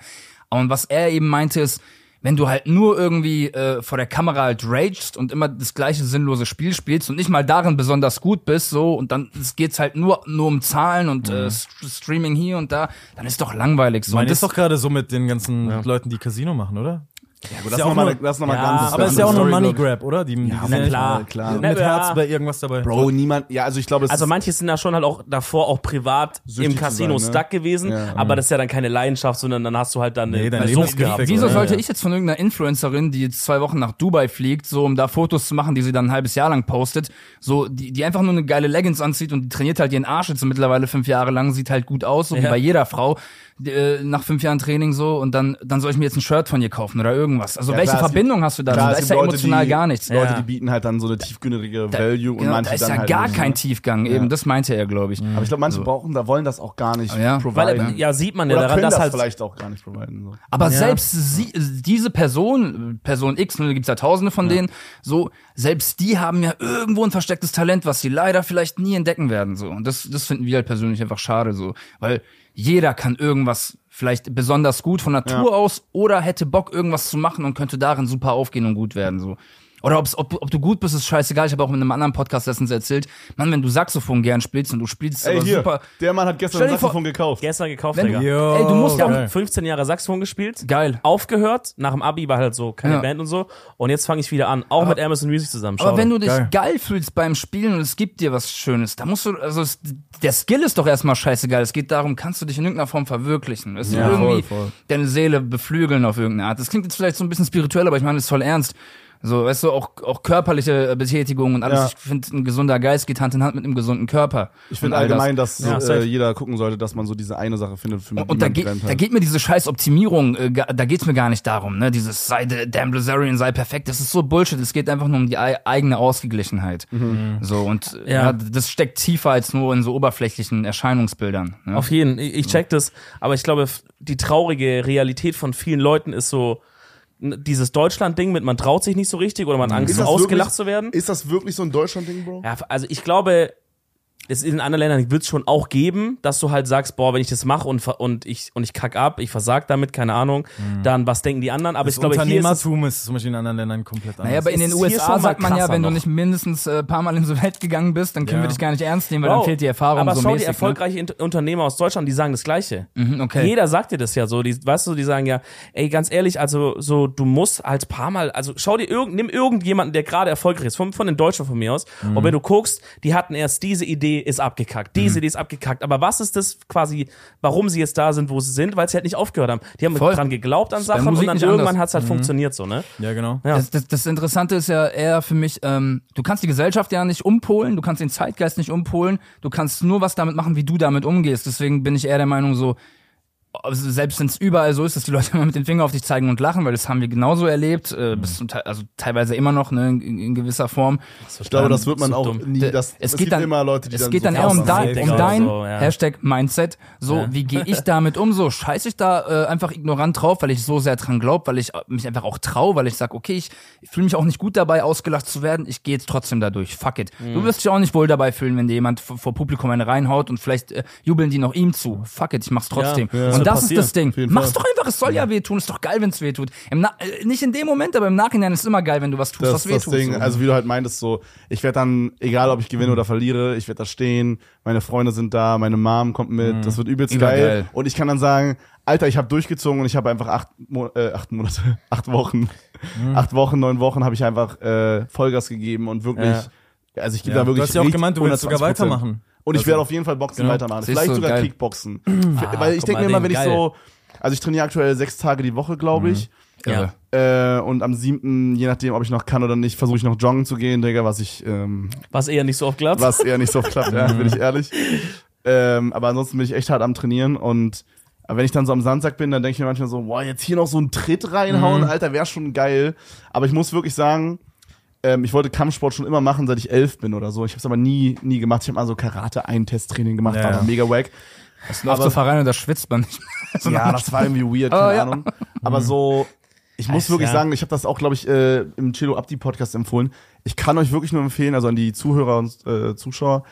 Und was er eben meinte ist, wenn du halt nur irgendwie äh, vor der Kamera halt ragest und immer das gleiche sinnlose Spiel spielst und nicht mal darin besonders gut bist, so und dann es geht's halt nur nur um Zahlen und äh, St- Streaming hier und da, dann ist doch langweilig so. Ich meine, das ist doch gerade so mit den ganzen Leuten, die Casino machen, oder? Ja, gut, das ja ist nochmal das ist noch mal Ja, ganz Aber ist ja auch nur Money Grab, oder? Die, die Ja, sind na ja klar. klar. Mit Na, Herz ja. bei irgendwas dabei. Bro, niemand, ja, also ich glaube, es Also manche sind da schon halt auch davor auch privat Süchtig im Casino sein, ne? stuck gewesen, Ja. aber das ist ja dann keine Leidenschaft, sondern dann hast du halt dann Nee, eine Sucht gehabt. gefickt, Wieso sollte Ja. ich jetzt von irgendeiner Influencerin, die jetzt zwei Wochen nach Dubai fliegt, so um da Fotos zu machen, die sie dann ein halbes Jahr lang postet, so die, die einfach nur eine geile Leggings anzieht und die trainiert halt ihren Arsch jetzt mittlerweile fünf Jahre lang, sieht halt gut aus, so wie Ja. bei jeder Frau äh, nach fünf Jahren Training so und dann dann soll ich mir jetzt ein Shirt von ihr kaufen oder irgendwas. Also Ja, welche klar, es Verbindung gibt- hast du da? klar, da es ist gibt ja Leute, emotional die- gar nichts. Leute, Ja. die bieten halt dann so eine tiefgründige Da- Value und genau, manche da ist dann ja halt gar kein ne? Tiefgang eben, das meinte er, glaube ich. Aber ich glaube, manche brauchen, da wollen das auch gar nicht Ja. Weil, providen. ja, sieht man ja Oder daran, können dass das halt vielleicht auch gar nicht providen. So. Aber Ja. selbst sie, diese Person, Person X, da gibt's ja tausende von denen, so, selbst die haben ja irgendwo ein verstecktes Talent, was sie leider vielleicht nie entdecken werden, so. Und das, das finden wir halt persönlich einfach schade, so. Weil jeder kann irgendwas vielleicht besonders gut von Natur Ja. aus oder hätte Bock, irgendwas zu machen und könnte darin super aufgehen und gut werden, so. Oder ob's, ob, ob du gut bist, ist scheißegal. Ich habe auch in einem anderen Podcast letztens erzählt, Mann, wenn du Saxophon gern spielst und du spielst Ey, aber hier, super. der Mann hat gestern dir vor- Saxophon gekauft. gestern gekauft, Wenn- Digga. Yo, Ey, du musst geil. 15 Jahre Saxophon gespielt, Geil. aufgehört, nach dem Abi war halt so keine Ja. Band und so und jetzt fange ich wieder an, auch mit Amazon Music zusammen. Aber Schau wenn doch. du dich Geil. geil. fühlst beim Spielen und es gibt dir was Schönes, da musst du, also es, der Skill ist doch erstmal scheißegal. Es geht darum, kannst du dich in irgendeiner Form verwirklichen. Es ist Ja, irgendwie voll, voll. deine Seele beflügeln auf irgendeine Art. Das klingt jetzt vielleicht so ein bisschen spirituell, aber ich meine es voll ernst. So, weißt du, auch, auch körperliche Betätigung und alles. Ja. Ich finde, ein gesunder Geist geht Hand in Hand mit einem gesunden Körper. Ich finde Und all das. allgemein, dass Ja, äh, jeder gucken sollte, dass man so diese eine Sache findet, für die Und da, geht, brennt da halt. geht mir diese scheiß Optimierung, äh, da geht's mir gar nicht darum, ne? Dieses sei der damn Blazarian, sei perfekt, das ist so Bullshit. Es geht einfach nur um die ei- eigene Ausgeglichenheit. So, und äh, Ja. ja. das steckt tiefer als nur in so oberflächlichen Erscheinungsbildern. Ne? Auf jeden, ich, ich check das, aber ich glaube, die traurige Realität von vielen Leuten ist so dieses Deutschland-Ding mit man traut sich nicht so richtig oder man hat Angst, Ist das ausgelacht wirklich- zu werden. Ist das wirklich so ein Deutschland-Ding, Bro? Ja, also ich glaube, es in anderen Ländern wird es schon auch geben, dass du halt sagst, boah, wenn ich das mache und, und ich und ich kack ab, ich versag damit, keine Ahnung, dann was denken die anderen? Aber Das ich glaube, hier ist es, Unternehmertum ist, zum Beispiel in anderen Ländern komplett anders. Naja, aber in den USA sagt man ja, wenn du noch. nicht mindestens äh, paar Mal in so Welt gegangen bist, dann können Ja. wir dich gar nicht ernst nehmen, weil Bro, dann fehlt die Erfahrung aber so schau mäßig. die erfolgreichen Int- Unternehmer aus Deutschland, die sagen das Gleiche. Ne? Mhm, okay. Jeder sagt dir das ja so. Die, weißt du, die sagen ja, ey, ganz ehrlich, also so, du musst halt paar Mal, also schau dir irgend, nimm irgendjemanden, der gerade erfolgreich ist, von, von den Deutschen von mir aus. Mhm. Und wenn du guckst, die hatten erst diese Idee ist abgekackt, diese Mhm. Idee ist abgekackt. Aber was ist das quasi, warum sie jetzt da sind, wo sie sind? Weil sie halt nicht aufgehört haben. Die haben Voll. dran geglaubt an Sachen und dann irgendwann. Mhm. hat's halt funktioniert so, ne? ja, genau. Ja. Das, das, das Interessante ist ja eher für mich, ähm, du kannst die Gesellschaft ja nicht umpolen, du kannst den Zeitgeist nicht umpolen, du kannst nur was damit machen, wie du damit umgehst. Deswegen bin ich eher der Meinung so, also selbst wenn es überall so ist, dass die Leute immer mit dem Finger auf dich zeigen und lachen, weil das haben wir genauso erlebt, äh, bis zum Teil, also teilweise immer noch ne, in, in gewisser Form. Ich glaube, das wird man so auch dumm. nie. Das, es es geht dann- immer Leute, die Es dann geht so dann eher um, dein, um dein so, ja. Hashtag Mindset. So, Ja. wie gehe ich damit um? So, scheiße ich da äh, einfach ignorant drauf, weil ich so sehr dran glaube, weil ich äh, mich einfach auch traue, weil ich sage, okay, ich fühle mich auch nicht gut dabei, ausgelacht zu werden. Ich gehe jetzt trotzdem dadurch. Fuck it. Mhm. Du wirst dich auch nicht wohl dabei fühlen, wenn dir jemand vor, vor Publikum eine reinhaut und vielleicht äh, jubeln die noch ihm zu. Fuck it, ich mach's trotzdem. Ja. Und das passieren, ist das Ding. Mach's doch einfach, es soll ja wehtun. Ist doch geil, wenn's wehtut. Im Na äh, nicht in dem Moment, aber im Nachhinein ist es immer geil, wenn du was tust, Das was ist das wehtut. Ding. so. Also wie du halt meintest, so, ich werde dann, egal ob ich gewinne oder verliere, ich werde da stehen, meine Freunde sind da, meine Mom kommt mit, das wird übelst geil. Übergeil. Und ich kann dann sagen, Alter, ich habe durchgezogen und ich habe einfach acht, Mo äh, acht Monate, acht Wochen, acht Wochen, neun Wochen habe ich einfach äh, Vollgas gegeben und wirklich, Ja. also ich gebe Ja, da wirklich du hast ja auch gemeint, du willst sogar 120%. weitermachen. Und ich Also- werde auf jeden Fall Boxen Genau. weitermachen. Siehst Vielleicht sogar geil. Kickboxen. Ah, Weil ich denke mir immer, wenn ich geil. so, also ich trainiere aktuell sechs Tage die Woche, glaube ich. Irre. Ja. Äh, und am siebten, je nachdem, ob ich noch kann oder nicht, versuche ich noch joggen zu gehen, Digga, was ich, ähm, Was eher nicht so oft klappt. was eher nicht so oft klappt, ja, bin ich ehrlich. Ähm, aber ansonsten bin ich echt hart am Trainieren und aber wenn ich dann so am Samstag bin, dann denke ich mir manchmal so, boah, jetzt hier noch so einen Tritt reinhauen, Alter, wäre schon geil. Aber ich muss wirklich sagen, ähm, ich wollte Kampfsport schon immer machen, seit ich elf bin oder so. Ich habe es aber nie, nie gemacht. Ich habe mal so Karate-Eintesttraining gemacht, Ja, war ja. aber mega wack. Es läuft so Verein und da schwitzt man nicht. Ja, das war irgendwie weird, Oh, keine ja. Ahnung. Aber so, ich muss wirklich ja. sagen, ich habe das auch, glaube ich, äh, im Chelo Abdi Podcast empfohlen. Ich kann euch wirklich nur empfehlen, also an die Zuhörer und äh, Zuschauer,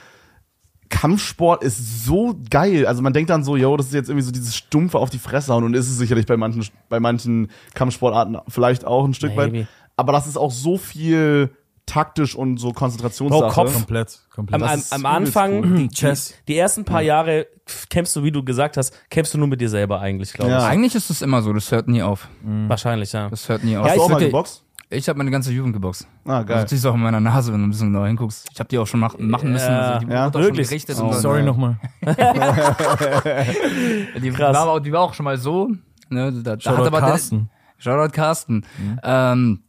Kampfsport ist so geil. Also man denkt dann so, yo, das ist jetzt irgendwie so dieses Stumpfe auf die Fresse hauen und ist es sicherlich bei manchen, bei manchen Kampfsportarten vielleicht auch ein Stück Maybe. weit. Aber das ist auch so viel taktisch und so Konzentrationssache. Bro, Kopf. Komplett, komplett. Am, am, ist Anfang, cool. die, Chess. die, die ersten paar Jahre kämpfst du, wie du gesagt hast, kämpfst du nur mit dir selber eigentlich, glaube Ja. Eigentlich ist es immer so, das hört nie auf. ich. Wahrscheinlich, ja. Das hört nie auf. Hast du ich auch mal geboxt? Ich habe meine ganze Jugend geboxt. Ah, geil. Also, siehst du auch in meiner Nase, wenn du ein bisschen genauer hinguckst. Ich habe die auch schon mach, machen müssen. Ja. Also, die Ja, wirklich? schon gerichtet. Oh, und dann- Sorry nochmal. Die, Krass. war, auch- die war auch schon mal so. Ne, da, da hat aber Carsten. Der, Shoutout Carsten. Mhm. Ähm,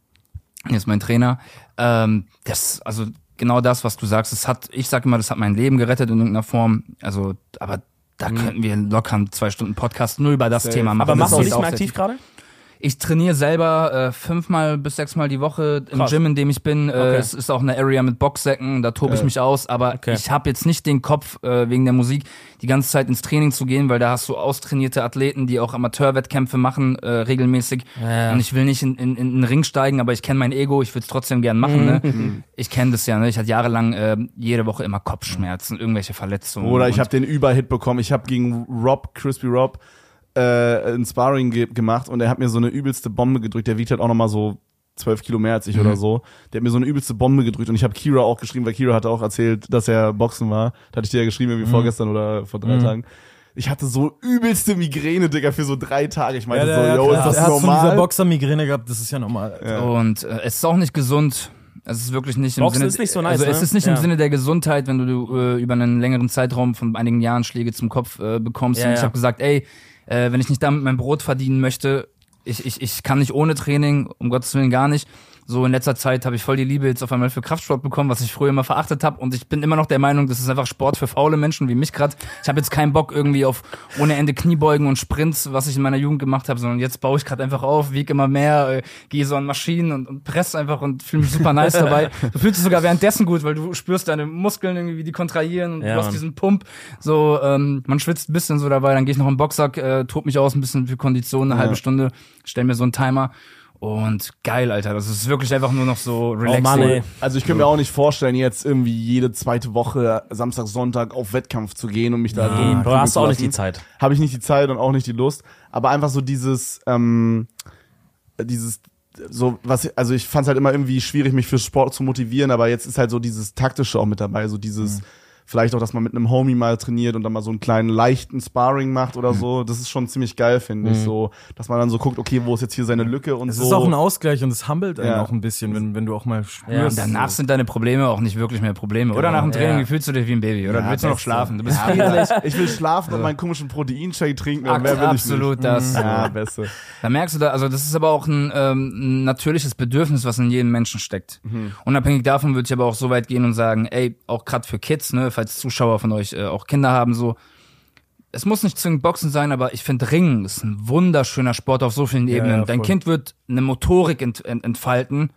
ist mein Trainer. Ähm, das, also genau das, was du sagst, das hat, ich sag immer, das hat mein Leben gerettet in irgendeiner Form. Also, aber da könnten wir locker zwei Stunden Podcast nur über das Safe. Thema machen. Aber machst du nicht mehr aktiv gerade? Ich trainiere selber äh, fünfmal bis sechsmal die Woche im Krass. Gym, in dem ich bin. Äh, Okay. Es ist auch eine Area mit Boxsäcken, da tobe ich mich aus. Aber Okay. ich habe jetzt nicht den Kopf, äh, wegen der Musik die ganze Zeit ins Training zu gehen, weil da hast du austrainierte Athleten, die auch Amateurwettkämpfe machen, äh, regelmäßig. Ja. Und ich will nicht in, in, in den Ring steigen, aber ich kenne mein Ego, ich würde es trotzdem gern machen. Ne? Ich kenne das ja, ne? ich hatte jahrelang äh, jede Woche immer Kopfschmerzen, irgendwelche Verletzungen. Oder ich habe den Überhit bekommen. Ich habe gegen Rob, Crispy Rob, äh, ein Sparring ge gemacht und er hat mir so eine übelste Bombe gedrückt. Der wiegt halt auch nochmal so zwölf Kilo mehr als ich oder so. Der hat mir so eine übelste Bombe gedrückt und ich habe Kira auch geschrieben, weil Kira hatte auch erzählt, dass er Boxen war. Da hatte ich dir ja geschrieben, irgendwie vorgestern oder vor drei Tagen. Ich hatte so übelste Migräne, Digga, für so drei Tage. Ich meinte Ja, so, yo, der, ist das er hat so diese normal? Boxer-Migräne gehabt, das ist ja normal. Ja. Und äh, es ist auch nicht gesund. Es ist wirklich nicht im Boxen Sinne. ist nicht so nice, also es ne? ist nicht im Ja. Sinne der Gesundheit, wenn du äh, über einen längeren Zeitraum von einigen Jahren Schläge zum Kopf äh, bekommst. Ja, und ich ja. habe gesagt, ey, äh, wenn ich nicht damit mein Brot verdienen möchte, ich, ich, ich kann nicht ohne Training, um Gottes Willen gar nicht. So in letzter Zeit habe ich voll die Liebe jetzt auf einmal für Kraftsport bekommen, was ich früher immer verachtet habe. Und ich bin immer noch der Meinung, das ist einfach Sport für faule Menschen wie mich gerade. Ich habe jetzt keinen Bock irgendwie auf ohne Ende Kniebeugen und Sprints, was ich in meiner Jugend gemacht habe, sondern jetzt baue ich gerade einfach auf, wiege immer mehr, äh, gehe so an Maschinen und, und presse einfach und fühle mich super nice dabei. Du fühlst dich sogar währenddessen gut, weil du spürst deine Muskeln irgendwie, wie die kontrahieren und Ja, du hast Mann. diesen Pump. So, ähm, man schwitzt ein bisschen so dabei, dann gehe ich noch im Boxsack, äh, tob mich aus ein bisschen für Kondition, eine Ja. halbe Stunde, stell mir so einen Timer. Und geil, Alter. Das ist wirklich einfach nur noch so relaxing. Oh Mann, ey. Also ich könnte mir auch nicht vorstellen, jetzt irgendwie jede zweite Woche Samstag, Sonntag auf Wettkampf zu gehen und mich da Nee, Bro, hast du auch nicht die. Zeit. Habe ich nicht die Zeit und auch nicht die Lust. Aber einfach so dieses, ähm, dieses, so was, also ich fand es halt immer irgendwie schwierig, mich für Sport zu motivieren, aber jetzt ist halt so dieses taktische auch mit dabei, so dieses, vielleicht auch, dass man mit einem Homie mal trainiert und dann mal so einen kleinen leichten Sparring macht oder so. Das ist schon ziemlich geil, finde ich, so, dass man dann so guckt, okay, wo ist jetzt hier seine Lücke und Es so. ist auch ein Ausgleich und es humbelt einen Ja. auch ein bisschen, wenn, wenn du auch mal spürst. Ja, Und danach sind deine Probleme auch nicht wirklich mehr Probleme. Oder nach dem Training Ja. fühlst du dich wie ein Baby. Oder Ja, willst du noch schlafen? Du bist Ja, ich will schlafen und meinen komischen Proteinshake trinken und mehr will ich Absolut nicht. das. Ja, beste. Da merkst du da, also das ist aber auch ein, ähm, ein natürliches Bedürfnis, was in jedem Menschen steckt. Unabhängig davon würde ich aber auch so weit gehen und sagen, ey, auch gerade für Kids, ne, falls Zuschauer von euch äh, auch Kinder haben, so, es muss nicht zwingend Boxen sein, aber ich finde Ringen ist ein wunderschöner Sport auf so vielen Ebenen. ja, Dein voll. Kind wird eine Motorik ent, ent, entfalten.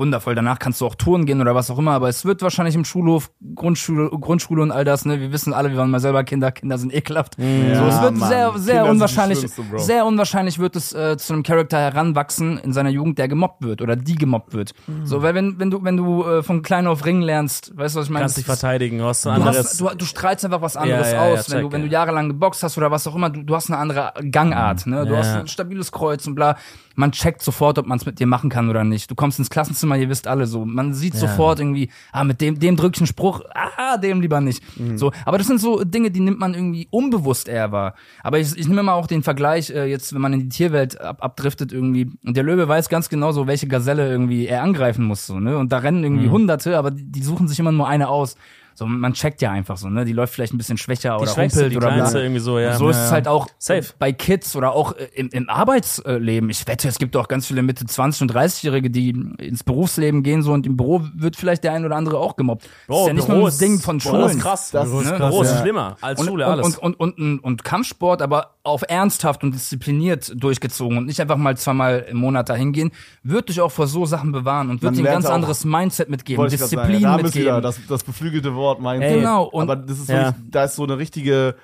Wundervoll. Danach kannst du auch Touren gehen oder was auch immer, aber es wird wahrscheinlich im Schulhof, Grundschule, Grundschule und all das, ne? Wir wissen alle, wir waren mal selber Kinder, Kinder sind ekelhaft. so, es wird Mann. sehr, Kinder sehr die unwahrscheinlich, sehr unwahrscheinlich wird es äh, zu einem Charakter heranwachsen in seiner Jugend, der gemobbt wird oder die gemobbt wird. So, weil wenn, wenn du, wenn du äh, von klein auf ringen lernst, weißt du, was ich meine? Kannst dich verteidigen, du hast ein Du, anderes. hast, du, du strahlst einfach was anderes Ja, ja, ja, aus, wenn, du, wenn ja. du jahrelang geboxt hast oder was auch immer, du, du hast eine andere Gangart, ne? Du Ja. hast ein stabiles Kreuz und bla. Man checkt sofort, ob man es mit dir machen kann oder nicht. Du kommst ins Klassenzimmer, ihr wisst alle so. Man sieht Ja. sofort irgendwie, ah, mit dem, dem drück ich einen Spruch, ah, dem lieber nicht. Mhm. So, aber das sind so Dinge, die nimmt man irgendwie unbewusst eher wahr. Aber ich, ich nehme mal auch den Vergleich, äh, jetzt, wenn man in die Tierwelt ab, abdriftet irgendwie, und der Löwe weiß ganz genau so, welche Gazelle irgendwie er angreifen muss, so, ne? Und da rennen irgendwie Mhm. Hunderte, aber die, die suchen sich immer nur eine aus. So, man checkt ja einfach so, ne? Die läuft vielleicht ein bisschen schwächer die oder rumpelt oder Kleinste bla. irgendwie so, ja. So ist es halt auch Safe. bei Kids oder auch im, im Arbeitsleben. Ich wette, es gibt auch ganz viele Mitte 20 und 30-Jährige, die ins Berufsleben gehen so und im Büro wird vielleicht der ein oder andere auch gemobbt. das ist ja nicht nur ein Ding von Boah, Schulen. das ist krass. Das ist ist krass, Büro ist ja. schlimmer als Und, Schule, und, alles. und, und, und, und, und Kampfsport, aber auf ernsthaft und diszipliniert durchgezogen und nicht einfach mal zweimal im Monat dahin gehen, wird dich auch vor so Sachen bewahren und wird dir ein ganz anderes Mindset mitgeben. Disziplin mitgeben. das, das beflügelte Wort meint. Ey. Genau, und- aber das ist Ja. da ist so eine richtige,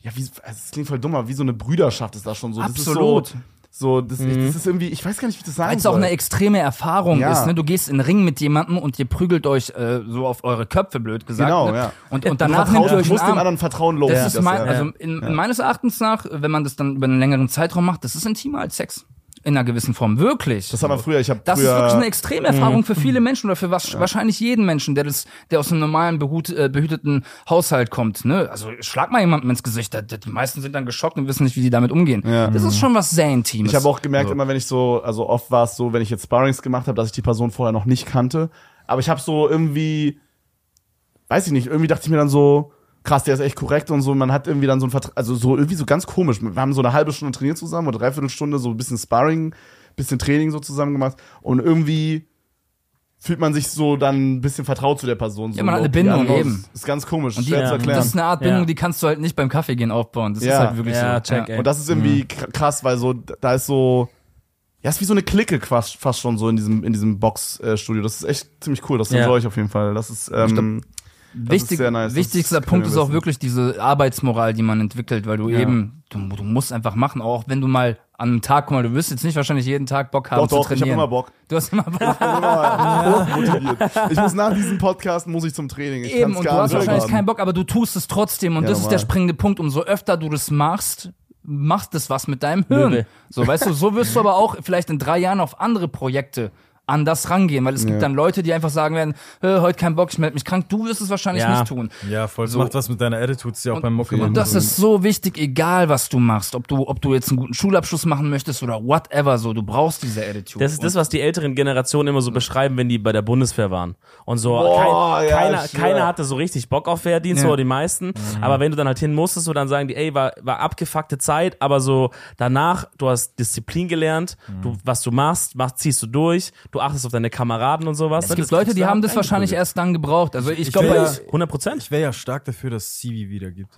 ja, wie, also es klingt voll dumm, aber wie so eine Brüderschaft ist das schon so. Absolut. So, das, ich, das ist irgendwie, ich weiß gar nicht, wie das sagen Weil es auch eine extreme Erfahrung Ja. ist. Ne? Du gehst in den Ring mit jemandem und ihr prügelt euch äh, so auf eure Köpfe, blöd gesagt. Genau, ne? ja. Und, und danach vertraust, ihr euch musst dem anderen vertrauen, lohnt Das ist mein, ja. also in, in meines Erachtens nach, wenn man das dann über einen längeren Zeitraum macht, das ist intimer als Sex. In einer gewissen Form. Wirklich. Das haben wir früher, ich habe Das früher, ist wirklich eine Extremerfahrung für viele Menschen oder für was, wahrscheinlich jeden Menschen, der das, der aus einem normalen behut, äh, behüteten Haushalt kommt. Ne? Also schlag mal jemandem ins Gesicht. Da, die meisten sind dann geschockt und wissen nicht, wie die damit umgehen. Ja. Das ist schon was sehr Intimes. Ich habe auch gemerkt, immer wenn ich so, also oft war es so, wenn ich jetzt Sparrings gemacht habe, dass ich die Person vorher noch nicht kannte. Aber ich habe so irgendwie, weiß ich nicht, irgendwie dachte ich mir dann so, krass, der ist echt korrekt und so. Man hat irgendwie dann so ein Vertra also so irgendwie so ganz komisch. Wir haben so eine halbe Stunde trainiert zusammen oder dreiviertel Stunde, so ein bisschen Sparring, bisschen Training so zusammen gemacht. Und irgendwie fühlt man sich so dann ein bisschen vertraut zu der Person. So Ja, man hat eine. Bindung, know, eben. Ist ganz komisch, und die, schwer zu ja, erklären. das ist eine Art Bindung, Ja. die kannst du halt nicht beim Kaffee gehen aufbauen. Das ist Ja. halt wirklich Ja, so. check, ey. Und das ist irgendwie Mhm. kr- krass, weil so, da ist so, ja, ist wie so eine Clique fast, fast schon so in diesem, in diesem Box-Studio. Das ist echt ziemlich cool. Das Ja. enjoy ich auf jeden Fall. Das ist, ähm, Wichtig, nice. Das wichtigster Punkt ist auch wissen. wirklich diese Arbeitsmoral, die man entwickelt, weil du Ja. eben, du, du musst einfach machen, auch wenn du mal an einem Tag, guck mal, du wirst jetzt nicht wahrscheinlich jeden Tag Bock haben Doch, doch, zu ich habe trainieren. immer Bock. Du hast immer Bock. Ich immer hochmotiviert. Ich muss nach diesem Podcast muss ich zum Training. Ich Eben, und gar du hast nicht wahrscheinlich erwarten. keinen Bock, aber du tust es trotzdem. Und Ja, das ist der normal. springende Punkt. Umso öfter du das machst, macht es was mit deinem Hirn. Löwe. So, weißt du, so wirst du aber auch vielleicht in drei Jahren auf andere Projekte anders rangehen, weil es gibt Ja. dann Leute, die einfach sagen werden, "Äh, heute kein Bock, ich melde mich krank. Du wirst es wahrscheinlich Ja. nicht tun. Ja, voll. Das So. macht was mit deiner Attitude, ist ja auch beim Mucke machen. Und das ist so wichtig, egal was du machst, ob du, ob du jetzt einen guten Schulabschluss machen möchtest oder whatever, so, du brauchst diese Attitude. Das ist das, was die älteren Generationen immer so beschreiben, wenn die bei der Bundeswehr waren. Und so, Boah, kein, ja, keiner, ich keiner hatte so richtig Bock auf Wehrdienst, Ja. oder die meisten. Aber wenn du dann halt hin musstest, so dann sagen die, ey, war, war abgefuckte Zeit, aber so danach, du hast Disziplin gelernt, du, was du machst, machst, ziehst du durch, du achtest auf deine Kameraden und sowas. es gibt Leute, die haben das wahrscheinlich erst dann gebraucht. Also ich, Ich glaube, ja- 100 Prozent. Ich wäre ja stark dafür, dass es Civi wieder gibt.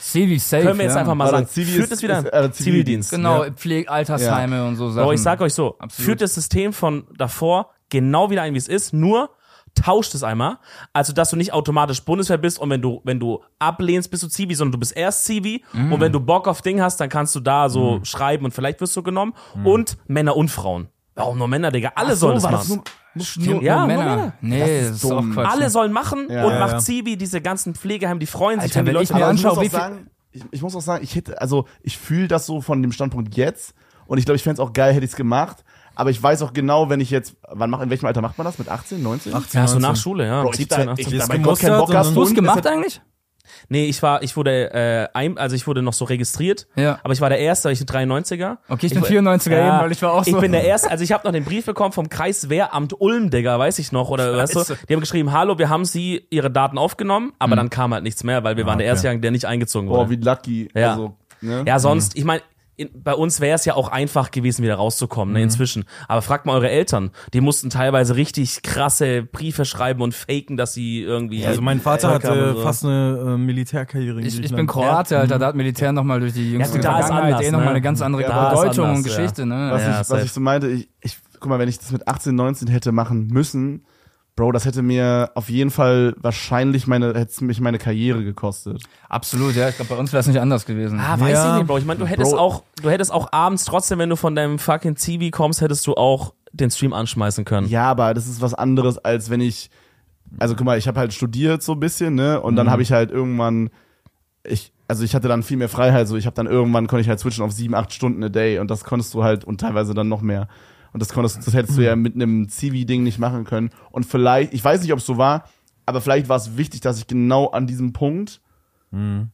Civi safe. Können wir jetzt ja. einfach mal sagen, Zivi führt ist- es wieder ist, äh, Zivildienst. Genau, Ja. Pflege, Altersheime und so Sachen. Aber ich sag euch so, Absolut. führt das System von davor genau wieder ein, wie es ist, nur tauscht es einmal, also dass du nicht automatisch Bundeswehr bist und wenn du wenn du ablehnst, bist du Zivi, sondern du bist erst Zivi Mhm. und wenn du Bock auf Ding hast, dann kannst du da so schreiben und vielleicht wirst du genommen und Männer und Frauen. Warum nur Männer, Digga? Alle sollen das war machen. das nur, Ja, Nur nur Männer. Nee, das ist, auch dumm. Quatsch. Alle sollen machen Ja, und ja, macht. Zivi, diese ganzen Pflegeheime, die freuen sich, Alter, wenn die Leute ich mir Aber ich auch ich, ich muss auch sagen, ich hätte, also ich fühle das so von dem Standpunkt jetzt und ich glaube, ich fände es auch geil, hätte ich es gemacht. Aber ich weiß auch genau, wenn ich jetzt, wann macht, in welchem Alter macht man das? Mit 18, 19? 18, ja, so 19. nach Schule, ja. Bro, ich 17, da- 18. ich- keinen gemustert Bock und hast dann- Hast du es und gemacht es hat- eigentlich? Nee, ich war, ich wurde, äh, ein, also ich wurde noch so registriert, Ja. aber ich war der Erste, weil ich ein 93er. Okay, ich bin war- 94er Ja, eben, weil ich war auch so. Ich bin der Erste, also ich habe noch den Brief bekommen vom Kreiswehramt Ulm, Digga, weiß ich noch, oder weißt du, die haben geschrieben, hallo, wir haben Sie Ihre Daten aufgenommen, aber dann kam halt nichts mehr, weil wir waren der okay. erste Jahr, der nicht eingezogen Boah, wurde. wie lucky. Ja. Also, ne? Ja, sonst, ich meine, in, bei uns wäre es ja auch einfach gewesen, wieder rauszukommen, ne, inzwischen. Aber fragt mal eure Eltern. Die mussten teilweise richtig krasse Briefe schreiben und faken, dass sie irgendwie. Also mein Vater Erfolg haben hatte so. fast eine äh, Militärkarriere in Ich, ich bin Kroate, Alter, da hat Militär nochmal durch die jüngste gut, da ist Vergangenheit anders, eh nochmal ne? eine ganz andere Ja, Bedeutung anders, und ja. Geschichte, ne? was, Ja, ich, was ich so meinte, ich, ich, guck mal, wenn ich das mit 18, 19 hätte machen müssen, Bro, das hätte mir auf jeden Fall wahrscheinlich meine, hätte mich meine Karriere gekostet. Absolut, ja. Ich glaube, bei uns wäre es nicht anders gewesen. Ah, weiß Ja. ich nicht, Bro. Ich meine, du hättest Bro. auch, du hättest auch abends trotzdem, wenn du von deinem fucking Zivi kommst, hättest du auch den Stream anschmeißen können. Ja, aber das ist was anderes, als wenn ich, also guck mal, ich habe halt studiert so ein bisschen, ne, und Mhm. dann habe ich halt irgendwann, ich, also ich hatte dann viel mehr Freiheit, so ich habe dann irgendwann konnte ich halt switchen auf sieben, acht Stunden a day und das konntest du halt und teilweise dann noch mehr. Und das konntest, das hättest du Mhm. ja mit einem Zivi-Ding nicht machen können. Und vielleicht, ich weiß nicht, ob es so war, aber vielleicht war es wichtig, dass ich genau an diesem Punkt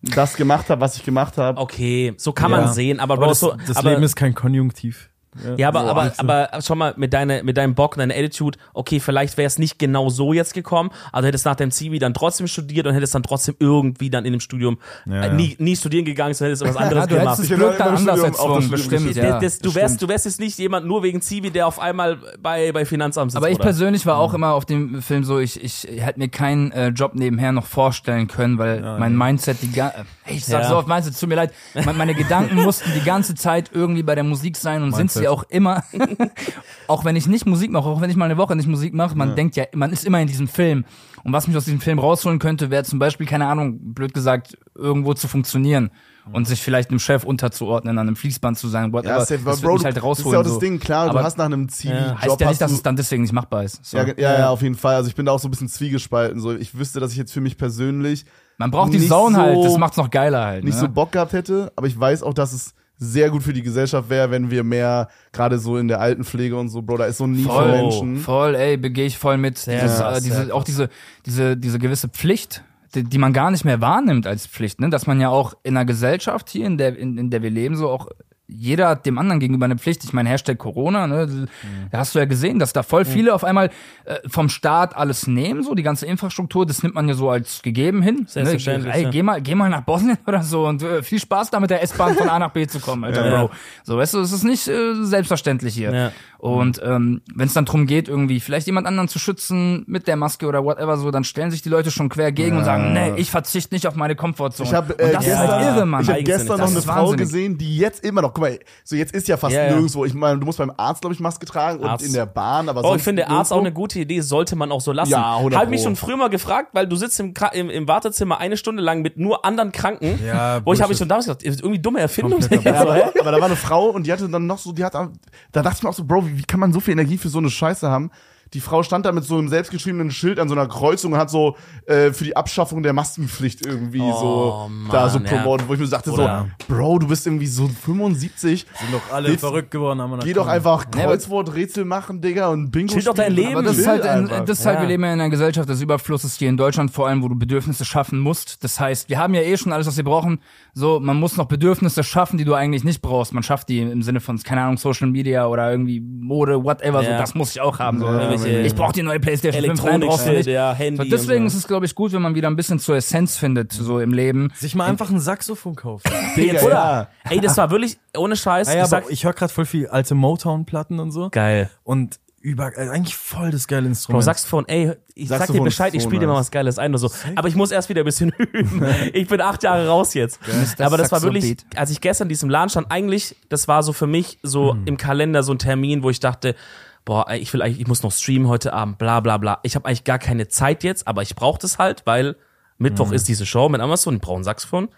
das gemacht habe, was ich gemacht habe. Okay, so kann Ja. man sehen, aber, Aber das, so, das aber, Leben ist kein Konjunktiv. Ja, aber, So, aber, also- aber schau mal, mit, deiner, mit deinem Bock, deiner Attitude, okay, vielleicht wäre es nicht genau so jetzt gekommen, also hättest nach deinem Zivi dann trotzdem studiert und hättest dann trotzdem irgendwie dann in dem Studium Ja, äh, ja. nie, nie studieren gegangen, sondern hättest was anderes Ja, du gemacht. hättest Glück dann anders Studium auch das erzwungen, bestimmt, ja. das, das, du, wärst, stimmt. du wärst jetzt nicht jemand nur wegen Zivi, der auf einmal bei, bei Finanzamt sitzt. Aber ich oder? persönlich war auch immer auf dem Film so, ich, ich hätte mir keinen äh, Job nebenher noch vorstellen können, weil mein Mindset die ga ich sag Ja. so oft Mindset, tut mir leid, meine, meine Gedanken mussten die ganze Zeit irgendwie bei der Musik sein und sind. Sie auch immer. auch wenn ich nicht Musik mache, auch wenn ich mal eine Woche nicht Musik mache, man denkt ja, man ist immer in diesem Film. Und was mich aus diesem Film rausholen könnte, wäre zum Beispiel, keine Ahnung, blöd gesagt, irgendwo zu funktionieren und sich vielleicht einem Chef unterzuordnen, an einem Fließband zu sein, whatever. Ja, aber das Bro, mich halt das ist rausholen. ja auch das so. Ding, klar, Aber du hast nach einem Zivi-Job Heißt ja hast nicht, dass es dann deswegen nicht machbar ist. So. Ja, ja, ja, auf jeden Fall. Also ich bin da auch so ein bisschen zwiegespalten. So, ich wüsste, dass ich jetzt für mich persönlich Man braucht die nicht Zone halt, so- das macht's noch geiler halt. nicht ne? so Bock gehabt hätte, aber ich weiß auch, dass es sehr gut für die Gesellschaft wäre, wenn wir mehr, gerade so in der Altenpflege und so, Bro, da ist so ein Need für Menschen. Voll, ey, begehe ich voll mit. Sehr Dieses, äh, diese, auch diese, diese, diese gewisse Pflicht, die, die man gar nicht mehr wahrnimmt als Pflicht, ne? Dass man ja auch in einer Gesellschaft hier, in der, in, in der wir leben, so auch jeder hat dem anderen gegenüber eine Pflicht. Ich meine, Hashtag Corona, ne? Da hast du ja gesehen, dass da voll viele auf einmal äh, vom Staat alles nehmen, so die ganze Infrastruktur, das nimmt man ja so als gegeben hin. Selbstverständlich, Ne? Ey, ja. geh mal, geh mal nach Bosnien oder so und äh, viel Spaß da mit der S-Bahn von A nach B zu kommen, Alter, Ja. Bro. So, weißt du, es ist nicht äh, selbstverständlich hier. Ja. Und ähm, wenn es dann drum geht, irgendwie vielleicht jemand anderen zu schützen mit der Maske oder whatever so, dann stellen sich die Leute schon quer gegen und sagen, nee, ich verzichte nicht auf meine Komfortzone. Ich habe äh, gestern, halt irre, Mann. ich hab gestern noch eine Frau wahnsinnig. gesehen, die jetzt immer noch, guck mal, so jetzt ist ja fast Ja, nirgendwo. Ich meine, du musst beim Arzt, glaube ich, Maske tragen Arzt. und in der Bahn, aber Oh, ich finde Arzt auch nirgendwo. eine gute Idee, sollte man auch so lassen. Ja, 100 Hab mich schon früher mal gefragt, weil du sitzt im, im, im Wartezimmer eine Stunde lang mit nur anderen Kranken. Ja, wo ich habe mich schon damals gedacht, ist irgendwie dumme Erfindung. Ja, aber, aber da war eine Frau und die hatte dann noch so, die hat, da dachte ich mir auch so, Bro, wie, wie kann man so viel Energie für so eine Scheiße haben? Die Frau stand da mit so einem selbstgeschriebenen Schild an so einer Kreuzung und hat so äh, für die Abschaffung der Maskenpflicht irgendwie Oh, so Mann, da so ja. promoten, wo ich mir so dachte Oder- so, Bro, du bist irgendwie so 75, Sind doch alle Willst- verrückt geworden. Haben wir geh doch einfach Kreuzworträtsel machen, Digga, und Bingo Chill doch dein spielen. Leben. Aber das ist halt, einfach. das ist halt, Ja. wir leben ja in einer Gesellschaft des Überflusses hier in Deutschland, vor allem, wo du Bedürfnisse schaffen musst. Das heißt, wir haben ja eh schon alles, was wir brauchen. So, man muss noch Bedürfnisse schaffen, die du eigentlich nicht brauchst. Man schafft die im Sinne von, keine Ahnung, Social Media oder irgendwie Mode, whatever. So, Ja. das muss ich auch haben. So. Irgendwelche ich brauche die neue Playstation 5, nein, brauchst du Elektronik, nicht. ja, Handy. So, deswegen ist es, glaube ich, gut, wenn man wieder ein bisschen zur Essenz findet, so im Leben. Sich mal einfach ein Saxophon kaufen. Digga, Jetzt, oder? ja. Ey, das war wirklich ohne Scheiß. Ah ja, ich ich höre gerade voll viel alte Motown-Platten und so. geil. Und über, äh, eigentlich voll das geile Bro, Instrument. Saxophon, ey, ich sag dir Saxophon Bescheid, ich spiele dir mal was Geiles ein oder so. Aber ich muss erst wieder ein bisschen üben. Ich bin acht Jahre raus jetzt. Mr. Aber das war wirklich, Beat. als ich gestern in diesem Laden stand, eigentlich, das war so für mich so im Kalender so ein Termin, wo ich dachte, boah, ich will eigentlich, ich muss noch streamen heute Abend, bla bla bla. Ich habe eigentlich gar keine Zeit jetzt, aber ich brauche das halt, weil Mittwoch ist diese Show mit Amazon, ich brauche ein Saxophon.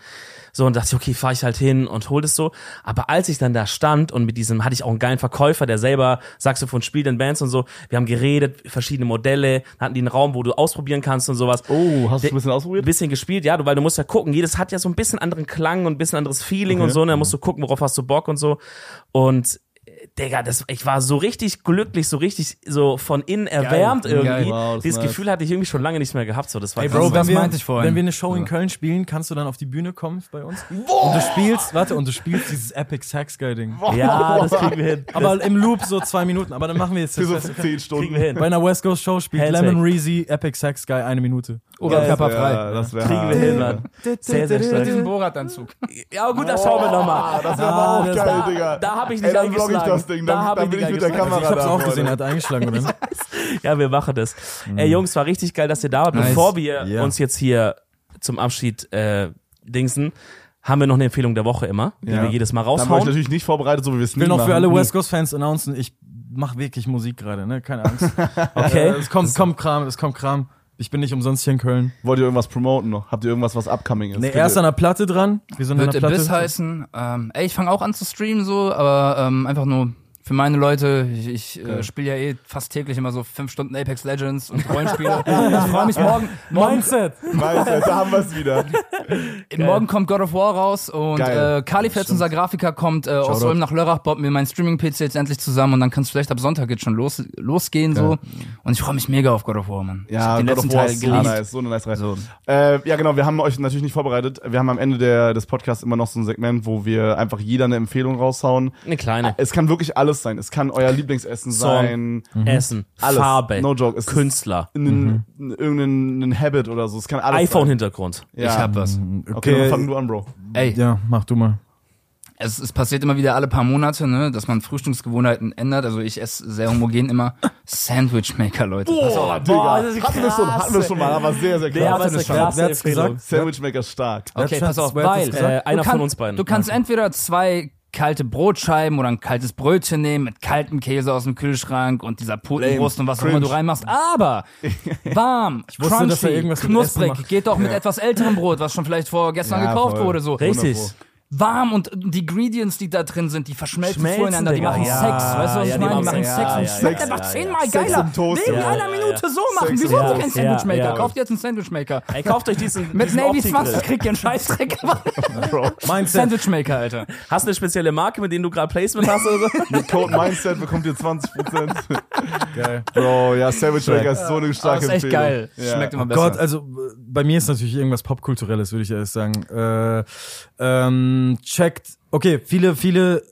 So, und dachte ich, okay, fahr ich halt hin und hol das so. Aber als ich dann da stand und mit diesem, hatte ich auch einen geilen Verkäufer, der selber Saxophon spielt in Bands und so. Wir haben geredet, verschiedene Modelle, hatten die einen Raum, wo du ausprobieren kannst und sowas. Oh, hast du ein bisschen Ein ausprobiert? bisschen gespielt, ja, du, weil du musst ja gucken, jedes hat ja so ein bisschen anderen Klang und ein bisschen anderes Feeling und so, und dann musst du gucken, worauf hast du Bock und so. Und Digga, das, ich war so richtig glücklich, so richtig so von innen erwärmt irgendwie. Geil. Wow, das Dieses nice. Gefühl hatte ich irgendwie schon lange nicht mehr gehabt. So, das war Ey. Bro, das wenn wir, meinte ich vorhin. wenn wir eine Show in Köln spielen, kannst du dann auf die Bühne kommen bei uns? Und du spielst, warte, und du spielst dieses Epic Sax Guy Ding. ja, das kriegen wir hin. Aber im Loop so zwei Minuten. Aber dann machen wir jetzt Für so das. 10 Kriegen Stunden. wir hin. Bei einer West Coast Show spielt Handshake. Lemon Reezy Epic Sax Guy eine Minute. Oberkörperfrei. Ja, das wäre Kriegen wir hin, Mann. Sehr, sehr stark. diesem Borat-Anzug. Ja, gut, da schauen wir nochmal. Das wäre aber auch das- geil, Digga. da hab ich nicht Ey, das Ding. Da dann ich bin nicht ich mit der. Kamera Ich hab's da. auch gesehen, er hat eingeschlagen, oder? Ja, wir machen das. Mhm. Ey, Jungs, war richtig geil, dass ihr da wart. Nice. Bevor wir Ja. uns jetzt hier zum Abschied äh, dingsen, haben wir noch eine Empfehlung der Woche immer, die Ja. wir jedes Mal Da war ich raushauen. natürlich nicht vorbereitet, so wie wir es Ich will noch für alle West Coast Fans announcen, ich mach wirklich Musik gerade, ne? Keine Angst. Okay. Äh, es kommt, kommt Kram, es kommt Kram. Ich bin nicht umsonst hier in Köln. Wollt ihr irgendwas promoten noch? Habt ihr irgendwas, was upcoming ist? Nee, er ist an der Platte dran. Wir sind an Wird der Platte. Abyss heißen. Ähm, ey, ich fange auch an zu streamen so, aber ähm, einfach nur für meine Leute. Ich, ich äh, spiele ja eh fast täglich immer so fünf Stunden Apex Legends und Rollenspiele. ich freue mich morgen. Morgen, Mindset. Du, da haben wir es wieder. morgen kommt God of War raus und Geil. äh, Kalifetz, unser Grafiker, kommt äh, aus. Ulm nach Lörrach, baut mir mein Streaming-PC jetzt endlich zusammen und dann kann es vielleicht ab Sonntag jetzt schon los, losgehen so. Und ich freue mich mega auf God of War, Mann. Ja, den God letzten of War Teil ist so nice, so eine nice Reihe. So. Äh, ja, genau, wir haben euch natürlich nicht vorbereitet. Wir haben am Ende der, des Podcasts immer noch so ein Segment, wo wir einfach jeder eine Empfehlung raushauen. Eine kleine. Es kann wirklich alles sein. Es kann euer Lieblingsessen Song. sein. Essen, Alles. Farbe, No joke. Es ist Künstler, Ein, irgendein ein Habit oder so. Es kann alles sein. iPhone-Hintergrund. Ja. Ich hab was. Okay, dann fang du an, Bro. Ey, Ja, mach du mal. es, es passiert immer wieder alle paar Monate, ne, dass man Frühstücksgewohnheiten ändert. Also ich esse sehr homogen immer Sandwichmaker, Leute. Pass auf. Boah, Digga. boah, das ist hatten wir schon, krass, hatten wir schon mal, aber sehr, sehr krass. Nee, aber es ist eine krasse Wer hat's gesagt? Sandwichmaker stark. Okay, pass auf, weil? Äh, einer kann- von uns beiden. Du kannst entweder zwei kalte Brotscheiben oder ein kaltes Brötchen nehmen mit kaltem Käse aus dem Kühlschrank und dieser Putenbrust und was auch immer du reinmachst. Aber warm, wusste, crunchy, dass irgendwas knusprig, geht doch mit etwas älterem Brot, was schon vielleicht vor gestern Ja, gekauft voll. wurde. So. Richtig. Warm und die Ingredients, die da drin sind, die verschmelzen Schmelzen, zueinander, die machen Ja, Sex, weißt du, was ja, ich die meine? Die machen Sex. Und ja, schmeckt ja, einfach ja, zehnmal geiler. Toast, ja, einer ja, Minute so machen. Sex Wieso habt ihr keinen Sandwichmaker? Ja, ja. Kauft jetzt einen Sandwichmaker. Ey, kauft euch diesen. Mit diesen Navy Opti-Grill. 20 kriegt ihr einen Scheißdreck. Mindset. Sandwichmaker, Alter. Hast du eine spezielle Marke, mit denen du gerade Placement hast oder so? Mit Code Mindset bekommt ihr 20%. Geil. Bro, ja, Sandwich Maker ist so eine starke ist echt Empfehlung. geil. Schmeckt immer besser. Gott, also bei mir ist natürlich irgendwas Popkulturelles, würde ich erst sagen. Äh, ähm, checkt, okay, viele, viele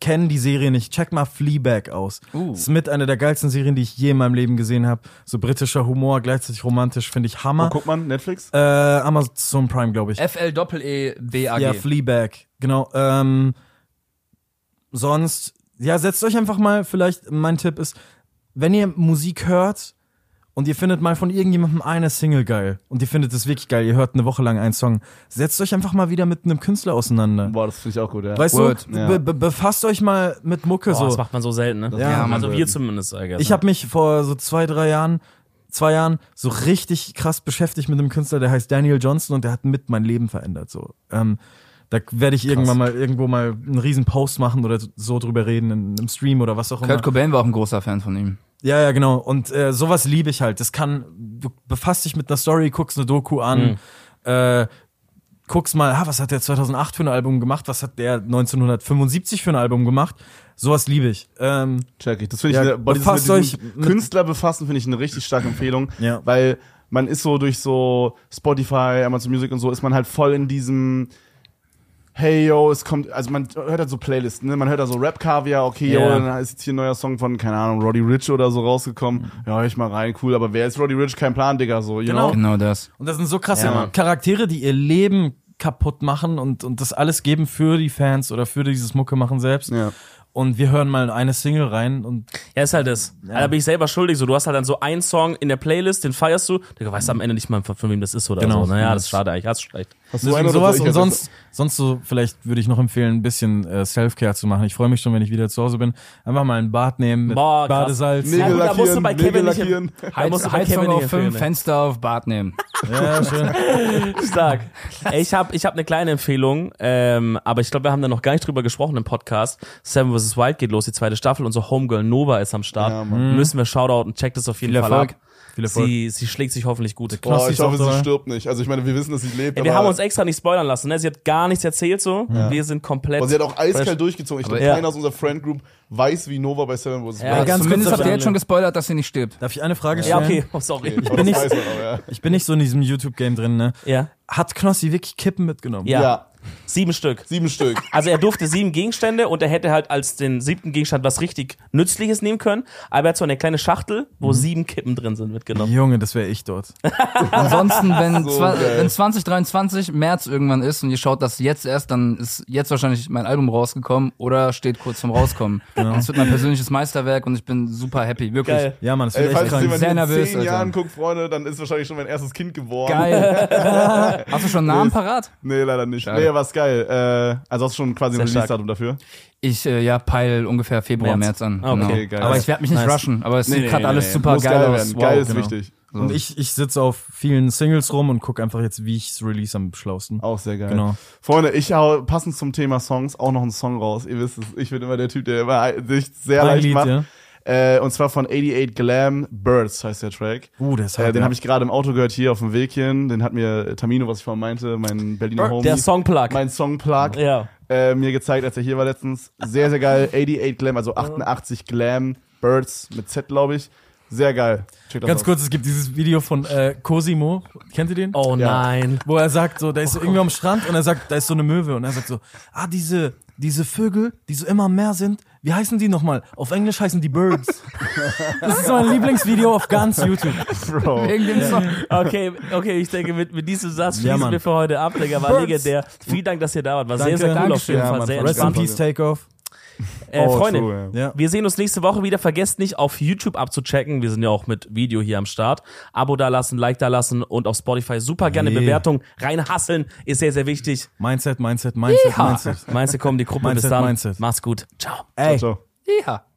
kennen die Serie nicht. Check mal Fleabag aus. Uh. Das ist mit einer der geilsten Serien, die ich je in meinem Leben gesehen habe. So britischer Humor, gleichzeitig romantisch, finde ich Wo Hammer. guckt man? Netflix? Äh, Amazon Prime, glaube ich. F-L-E-E-B-A-G. Ja, Fleabag, genau. Ähm, sonst, ja, setzt euch einfach mal, vielleicht, mein Tipp ist, wenn ihr Musik hört und ihr findet mal von irgendjemandem eine Single geil und ihr findet es wirklich geil, ihr hört eine Woche lang einen Song, setzt euch einfach mal wieder mit einem Künstler auseinander. Boah, das finde ich auch gut, ja. Weißt Word. du, Ja. be be befasst euch mal mit Mucke Boah, das so. macht man so selten, ne? Ja, man also wir zumindest, I guess. Ich habe mich vor so zwei, drei Jahren, zwei Jahren so richtig krass beschäftigt mit einem Künstler, der heißt Daniel Johnston und der hat mit mein Leben verändert. So. Ähm, da werde ich irgendwann mal irgendwo mal einen riesen Post machen oder so drüber reden in einem Stream oder was auch immer. Kurt Cobain war auch ein großer Fan von ihm. Ja, ja, genau. Und äh, sowas liebe ich halt. Das kann, du befasst dich mit einer Story, guckst eine Doku an, äh, guckst mal, ah, was hat der 2008 für ein Album gemacht, was hat der 1975 für ein Album gemacht. Sowas liebe ich. Ähm, Check ich. Das finde ich, Ja, eine, befasst euch Künstler befassen, finde ich eine richtig starke Empfehlung. Ja. Weil man ist so durch so Spotify, Amazon Music und so, ist man halt voll in diesem Hey yo, es kommt, also man hört halt so Playlisten, ne? Man hört da so Rap Kaviar, okay, yo, Ja. dann ist jetzt hier ein neuer Song von, keine Ahnung, Roddy Rich oder so rausgekommen. Ja, hör ich mal rein, cool, aber wer ist Roddy Rich? Kein Plan, Digga, so, you Genau. know? Genau das. Und das sind so krasse Ja. Charaktere, die ihr Leben kaputt machen und, und das alles geben für die Fans oder für dieses Mucke machen selbst. Ja. Und wir hören mal eine Single rein und Ja, ist halt das. Da bin ich selber schuldig. So, du hast halt dann so einen Song in der Playlist, den feierst du. Du weißt am Ende nicht mal, von, von wem das ist oder Genau. so. Naja, das ist schade eigentlich. Hast du recht. Hast deswegen einen oder sowas und sonst, sonst so, vielleicht würde ich noch empfehlen, ein bisschen äh, Self-Care zu machen. Ich freue mich schon, wenn ich wieder zu Hause bin. Einfach mal ein Bad nehmen mit Boah, krass. Badesalz. Nägel Ja, gut, da musst du lackieren, bei Kevin Nägel nicht- lackieren. Da musst du bei Heizung Kevin nicht auf fünf, empfehlen. Fenster auf Bad nehmen. Ja, schön. Stark. Ey, ich habe ich hab eine kleine Empfehlung, ähm, aber ich glaube, wir haben da noch gar nicht drüber gesprochen im Podcast. Seven vs. Wild geht los, die zweite Staffel. Unsere Homegirl Nova ist am Start. Ja. Müssen wir Shoutouten, checkt es auf jeden Viel Fall Erfolg. ab. Viel Erfolg. Sie, sie schlägt sich hoffentlich gut. Boah, ich hoffe, sie stirbt nicht. Also ich meine, wir wissen, dass sie lebt. Ey, wir aber- haben uns extra nicht spoilern lassen, ne? Sie hat gar nichts erzählt so. Wir sind komplett. Aber sie hat auch eiskalt fresh. durchgezogen. Ich glaube, Ja. keiner aus unserer Friend Group weiß, wie Nova bei Seven vs. Ja, ganz Zumindest habt ihr davon- jetzt schon gespoilert, dass sie nicht stirbt. Darf ich eine Frage Ja, stellen? okay, oh, sorry. ist. bin nicht- ja. Ich bin nicht so in diesem YouTube-Game drin, ne? Ja. Hat Knossi wirklich Kippen mitgenommen? Ja. Sieben Stück. sieben Stück. Also er durfte sieben Gegenstände und er hätte halt als den siebten Gegenstand was richtig Nützliches nehmen können. Aber er hat so eine kleine Schachtel, wo sieben Kippen drin sind, mitgenommen. Junge, das wäre ich dort. Ansonsten, wenn, So wenn 2023 März irgendwann ist und ihr schaut das jetzt erst, dann ist jetzt wahrscheinlich mein Album rausgekommen oder steht kurz vorm Rauskommen. Und es wird mein persönliches Meisterwerk und ich bin super happy, wirklich. Geil. Ja, Mann, das Ey, wird falls echt krank. jemand Sehr in nervös, zehn Alter. Jahren guckt, Freunde, dann ist wahrscheinlich schon mein erstes Kind geworden. Geil. Hast du schon einen Namen parat? Nee, leider nicht. Schade. Nee, was geil. Äh, also hast du schon quasi ein Sehr. Release-Datum dafür? Ich, äh, ja, peil ungefähr Februar, März. März, an. Ah, okay, genau. geil. Aber ich werde mich nicht Nice. rushen, aber es Nee, sieht nee, gerade nee, alles nee. super Muss geil, geil aus. werden. Wow. Geil ist genau. wichtig. Und ich, ich sitze auf vielen Singles rum und gucke einfach jetzt, wie ich's release am schlausten. Auch sehr geil. Genau. Freunde, ich hau passend zum Thema Songs auch noch einen Song raus. Ihr wisst es, ich bin immer der Typ, der immer sich sehr Ein leicht Lied, macht. ja. Äh, und zwar von 88 Glam, Birds heißt der Track. Uh, der ist Äh, den habe ich gerade im Auto gehört, hier auf dem Weg hierhin. Den hat mir Tamino, was ich vorhin meinte, mein Berliner Homie, Der Songplug. mein Songplug, Ja. äh, mir gezeigt, als er hier war letztens. Sehr, sehr geil. 88 Glam, also 88 Glam, Birds mit Z, glaube ich. Sehr geil. Check das Ganz aus. kurz, es gibt dieses Video von äh, Cosimo. Kennt ihr den? Oh Ja. nein. Wo er sagt, so, der ist so irgendwie am Strand und er sagt, da ist so eine Möwe und er sagt so, ah, diese, diese Vögel, die so immer mehr sind, wie heißen die nochmal? Auf Englisch heißen die Birds. das ist mein Lieblingsvideo auf ganz YouTube. Bro. Wegen dem Song. Okay, okay, ich denke, mit, mit diesem Satz Ja, schließen Mann. wir für heute ab, Digga. War legendär. Vielen Dank, dass ihr da wart. War Danke. sehr, sehr cool auf jeden Dankeschön. Fall. Ja, sehr Rest in. Peace Takeoff. Äh, Oh, Freunde, true, Ja. wir sehen uns nächste Woche wieder. Vergesst nicht, auf YouTube abzuchecken. Wir sind ja auch mit Video hier am Start. Abo da lassen, Like da lassen und auf Spotify super gerne Yeah. Bewertung reinhasseln. Ist sehr, sehr wichtig. Mindset, Mindset, Mindset, Mindset. Meinst du, kommen die Gruppe Mindset, bis dann. Mindset. Mach's gut. Ciao. Ey. Ciao. Ja.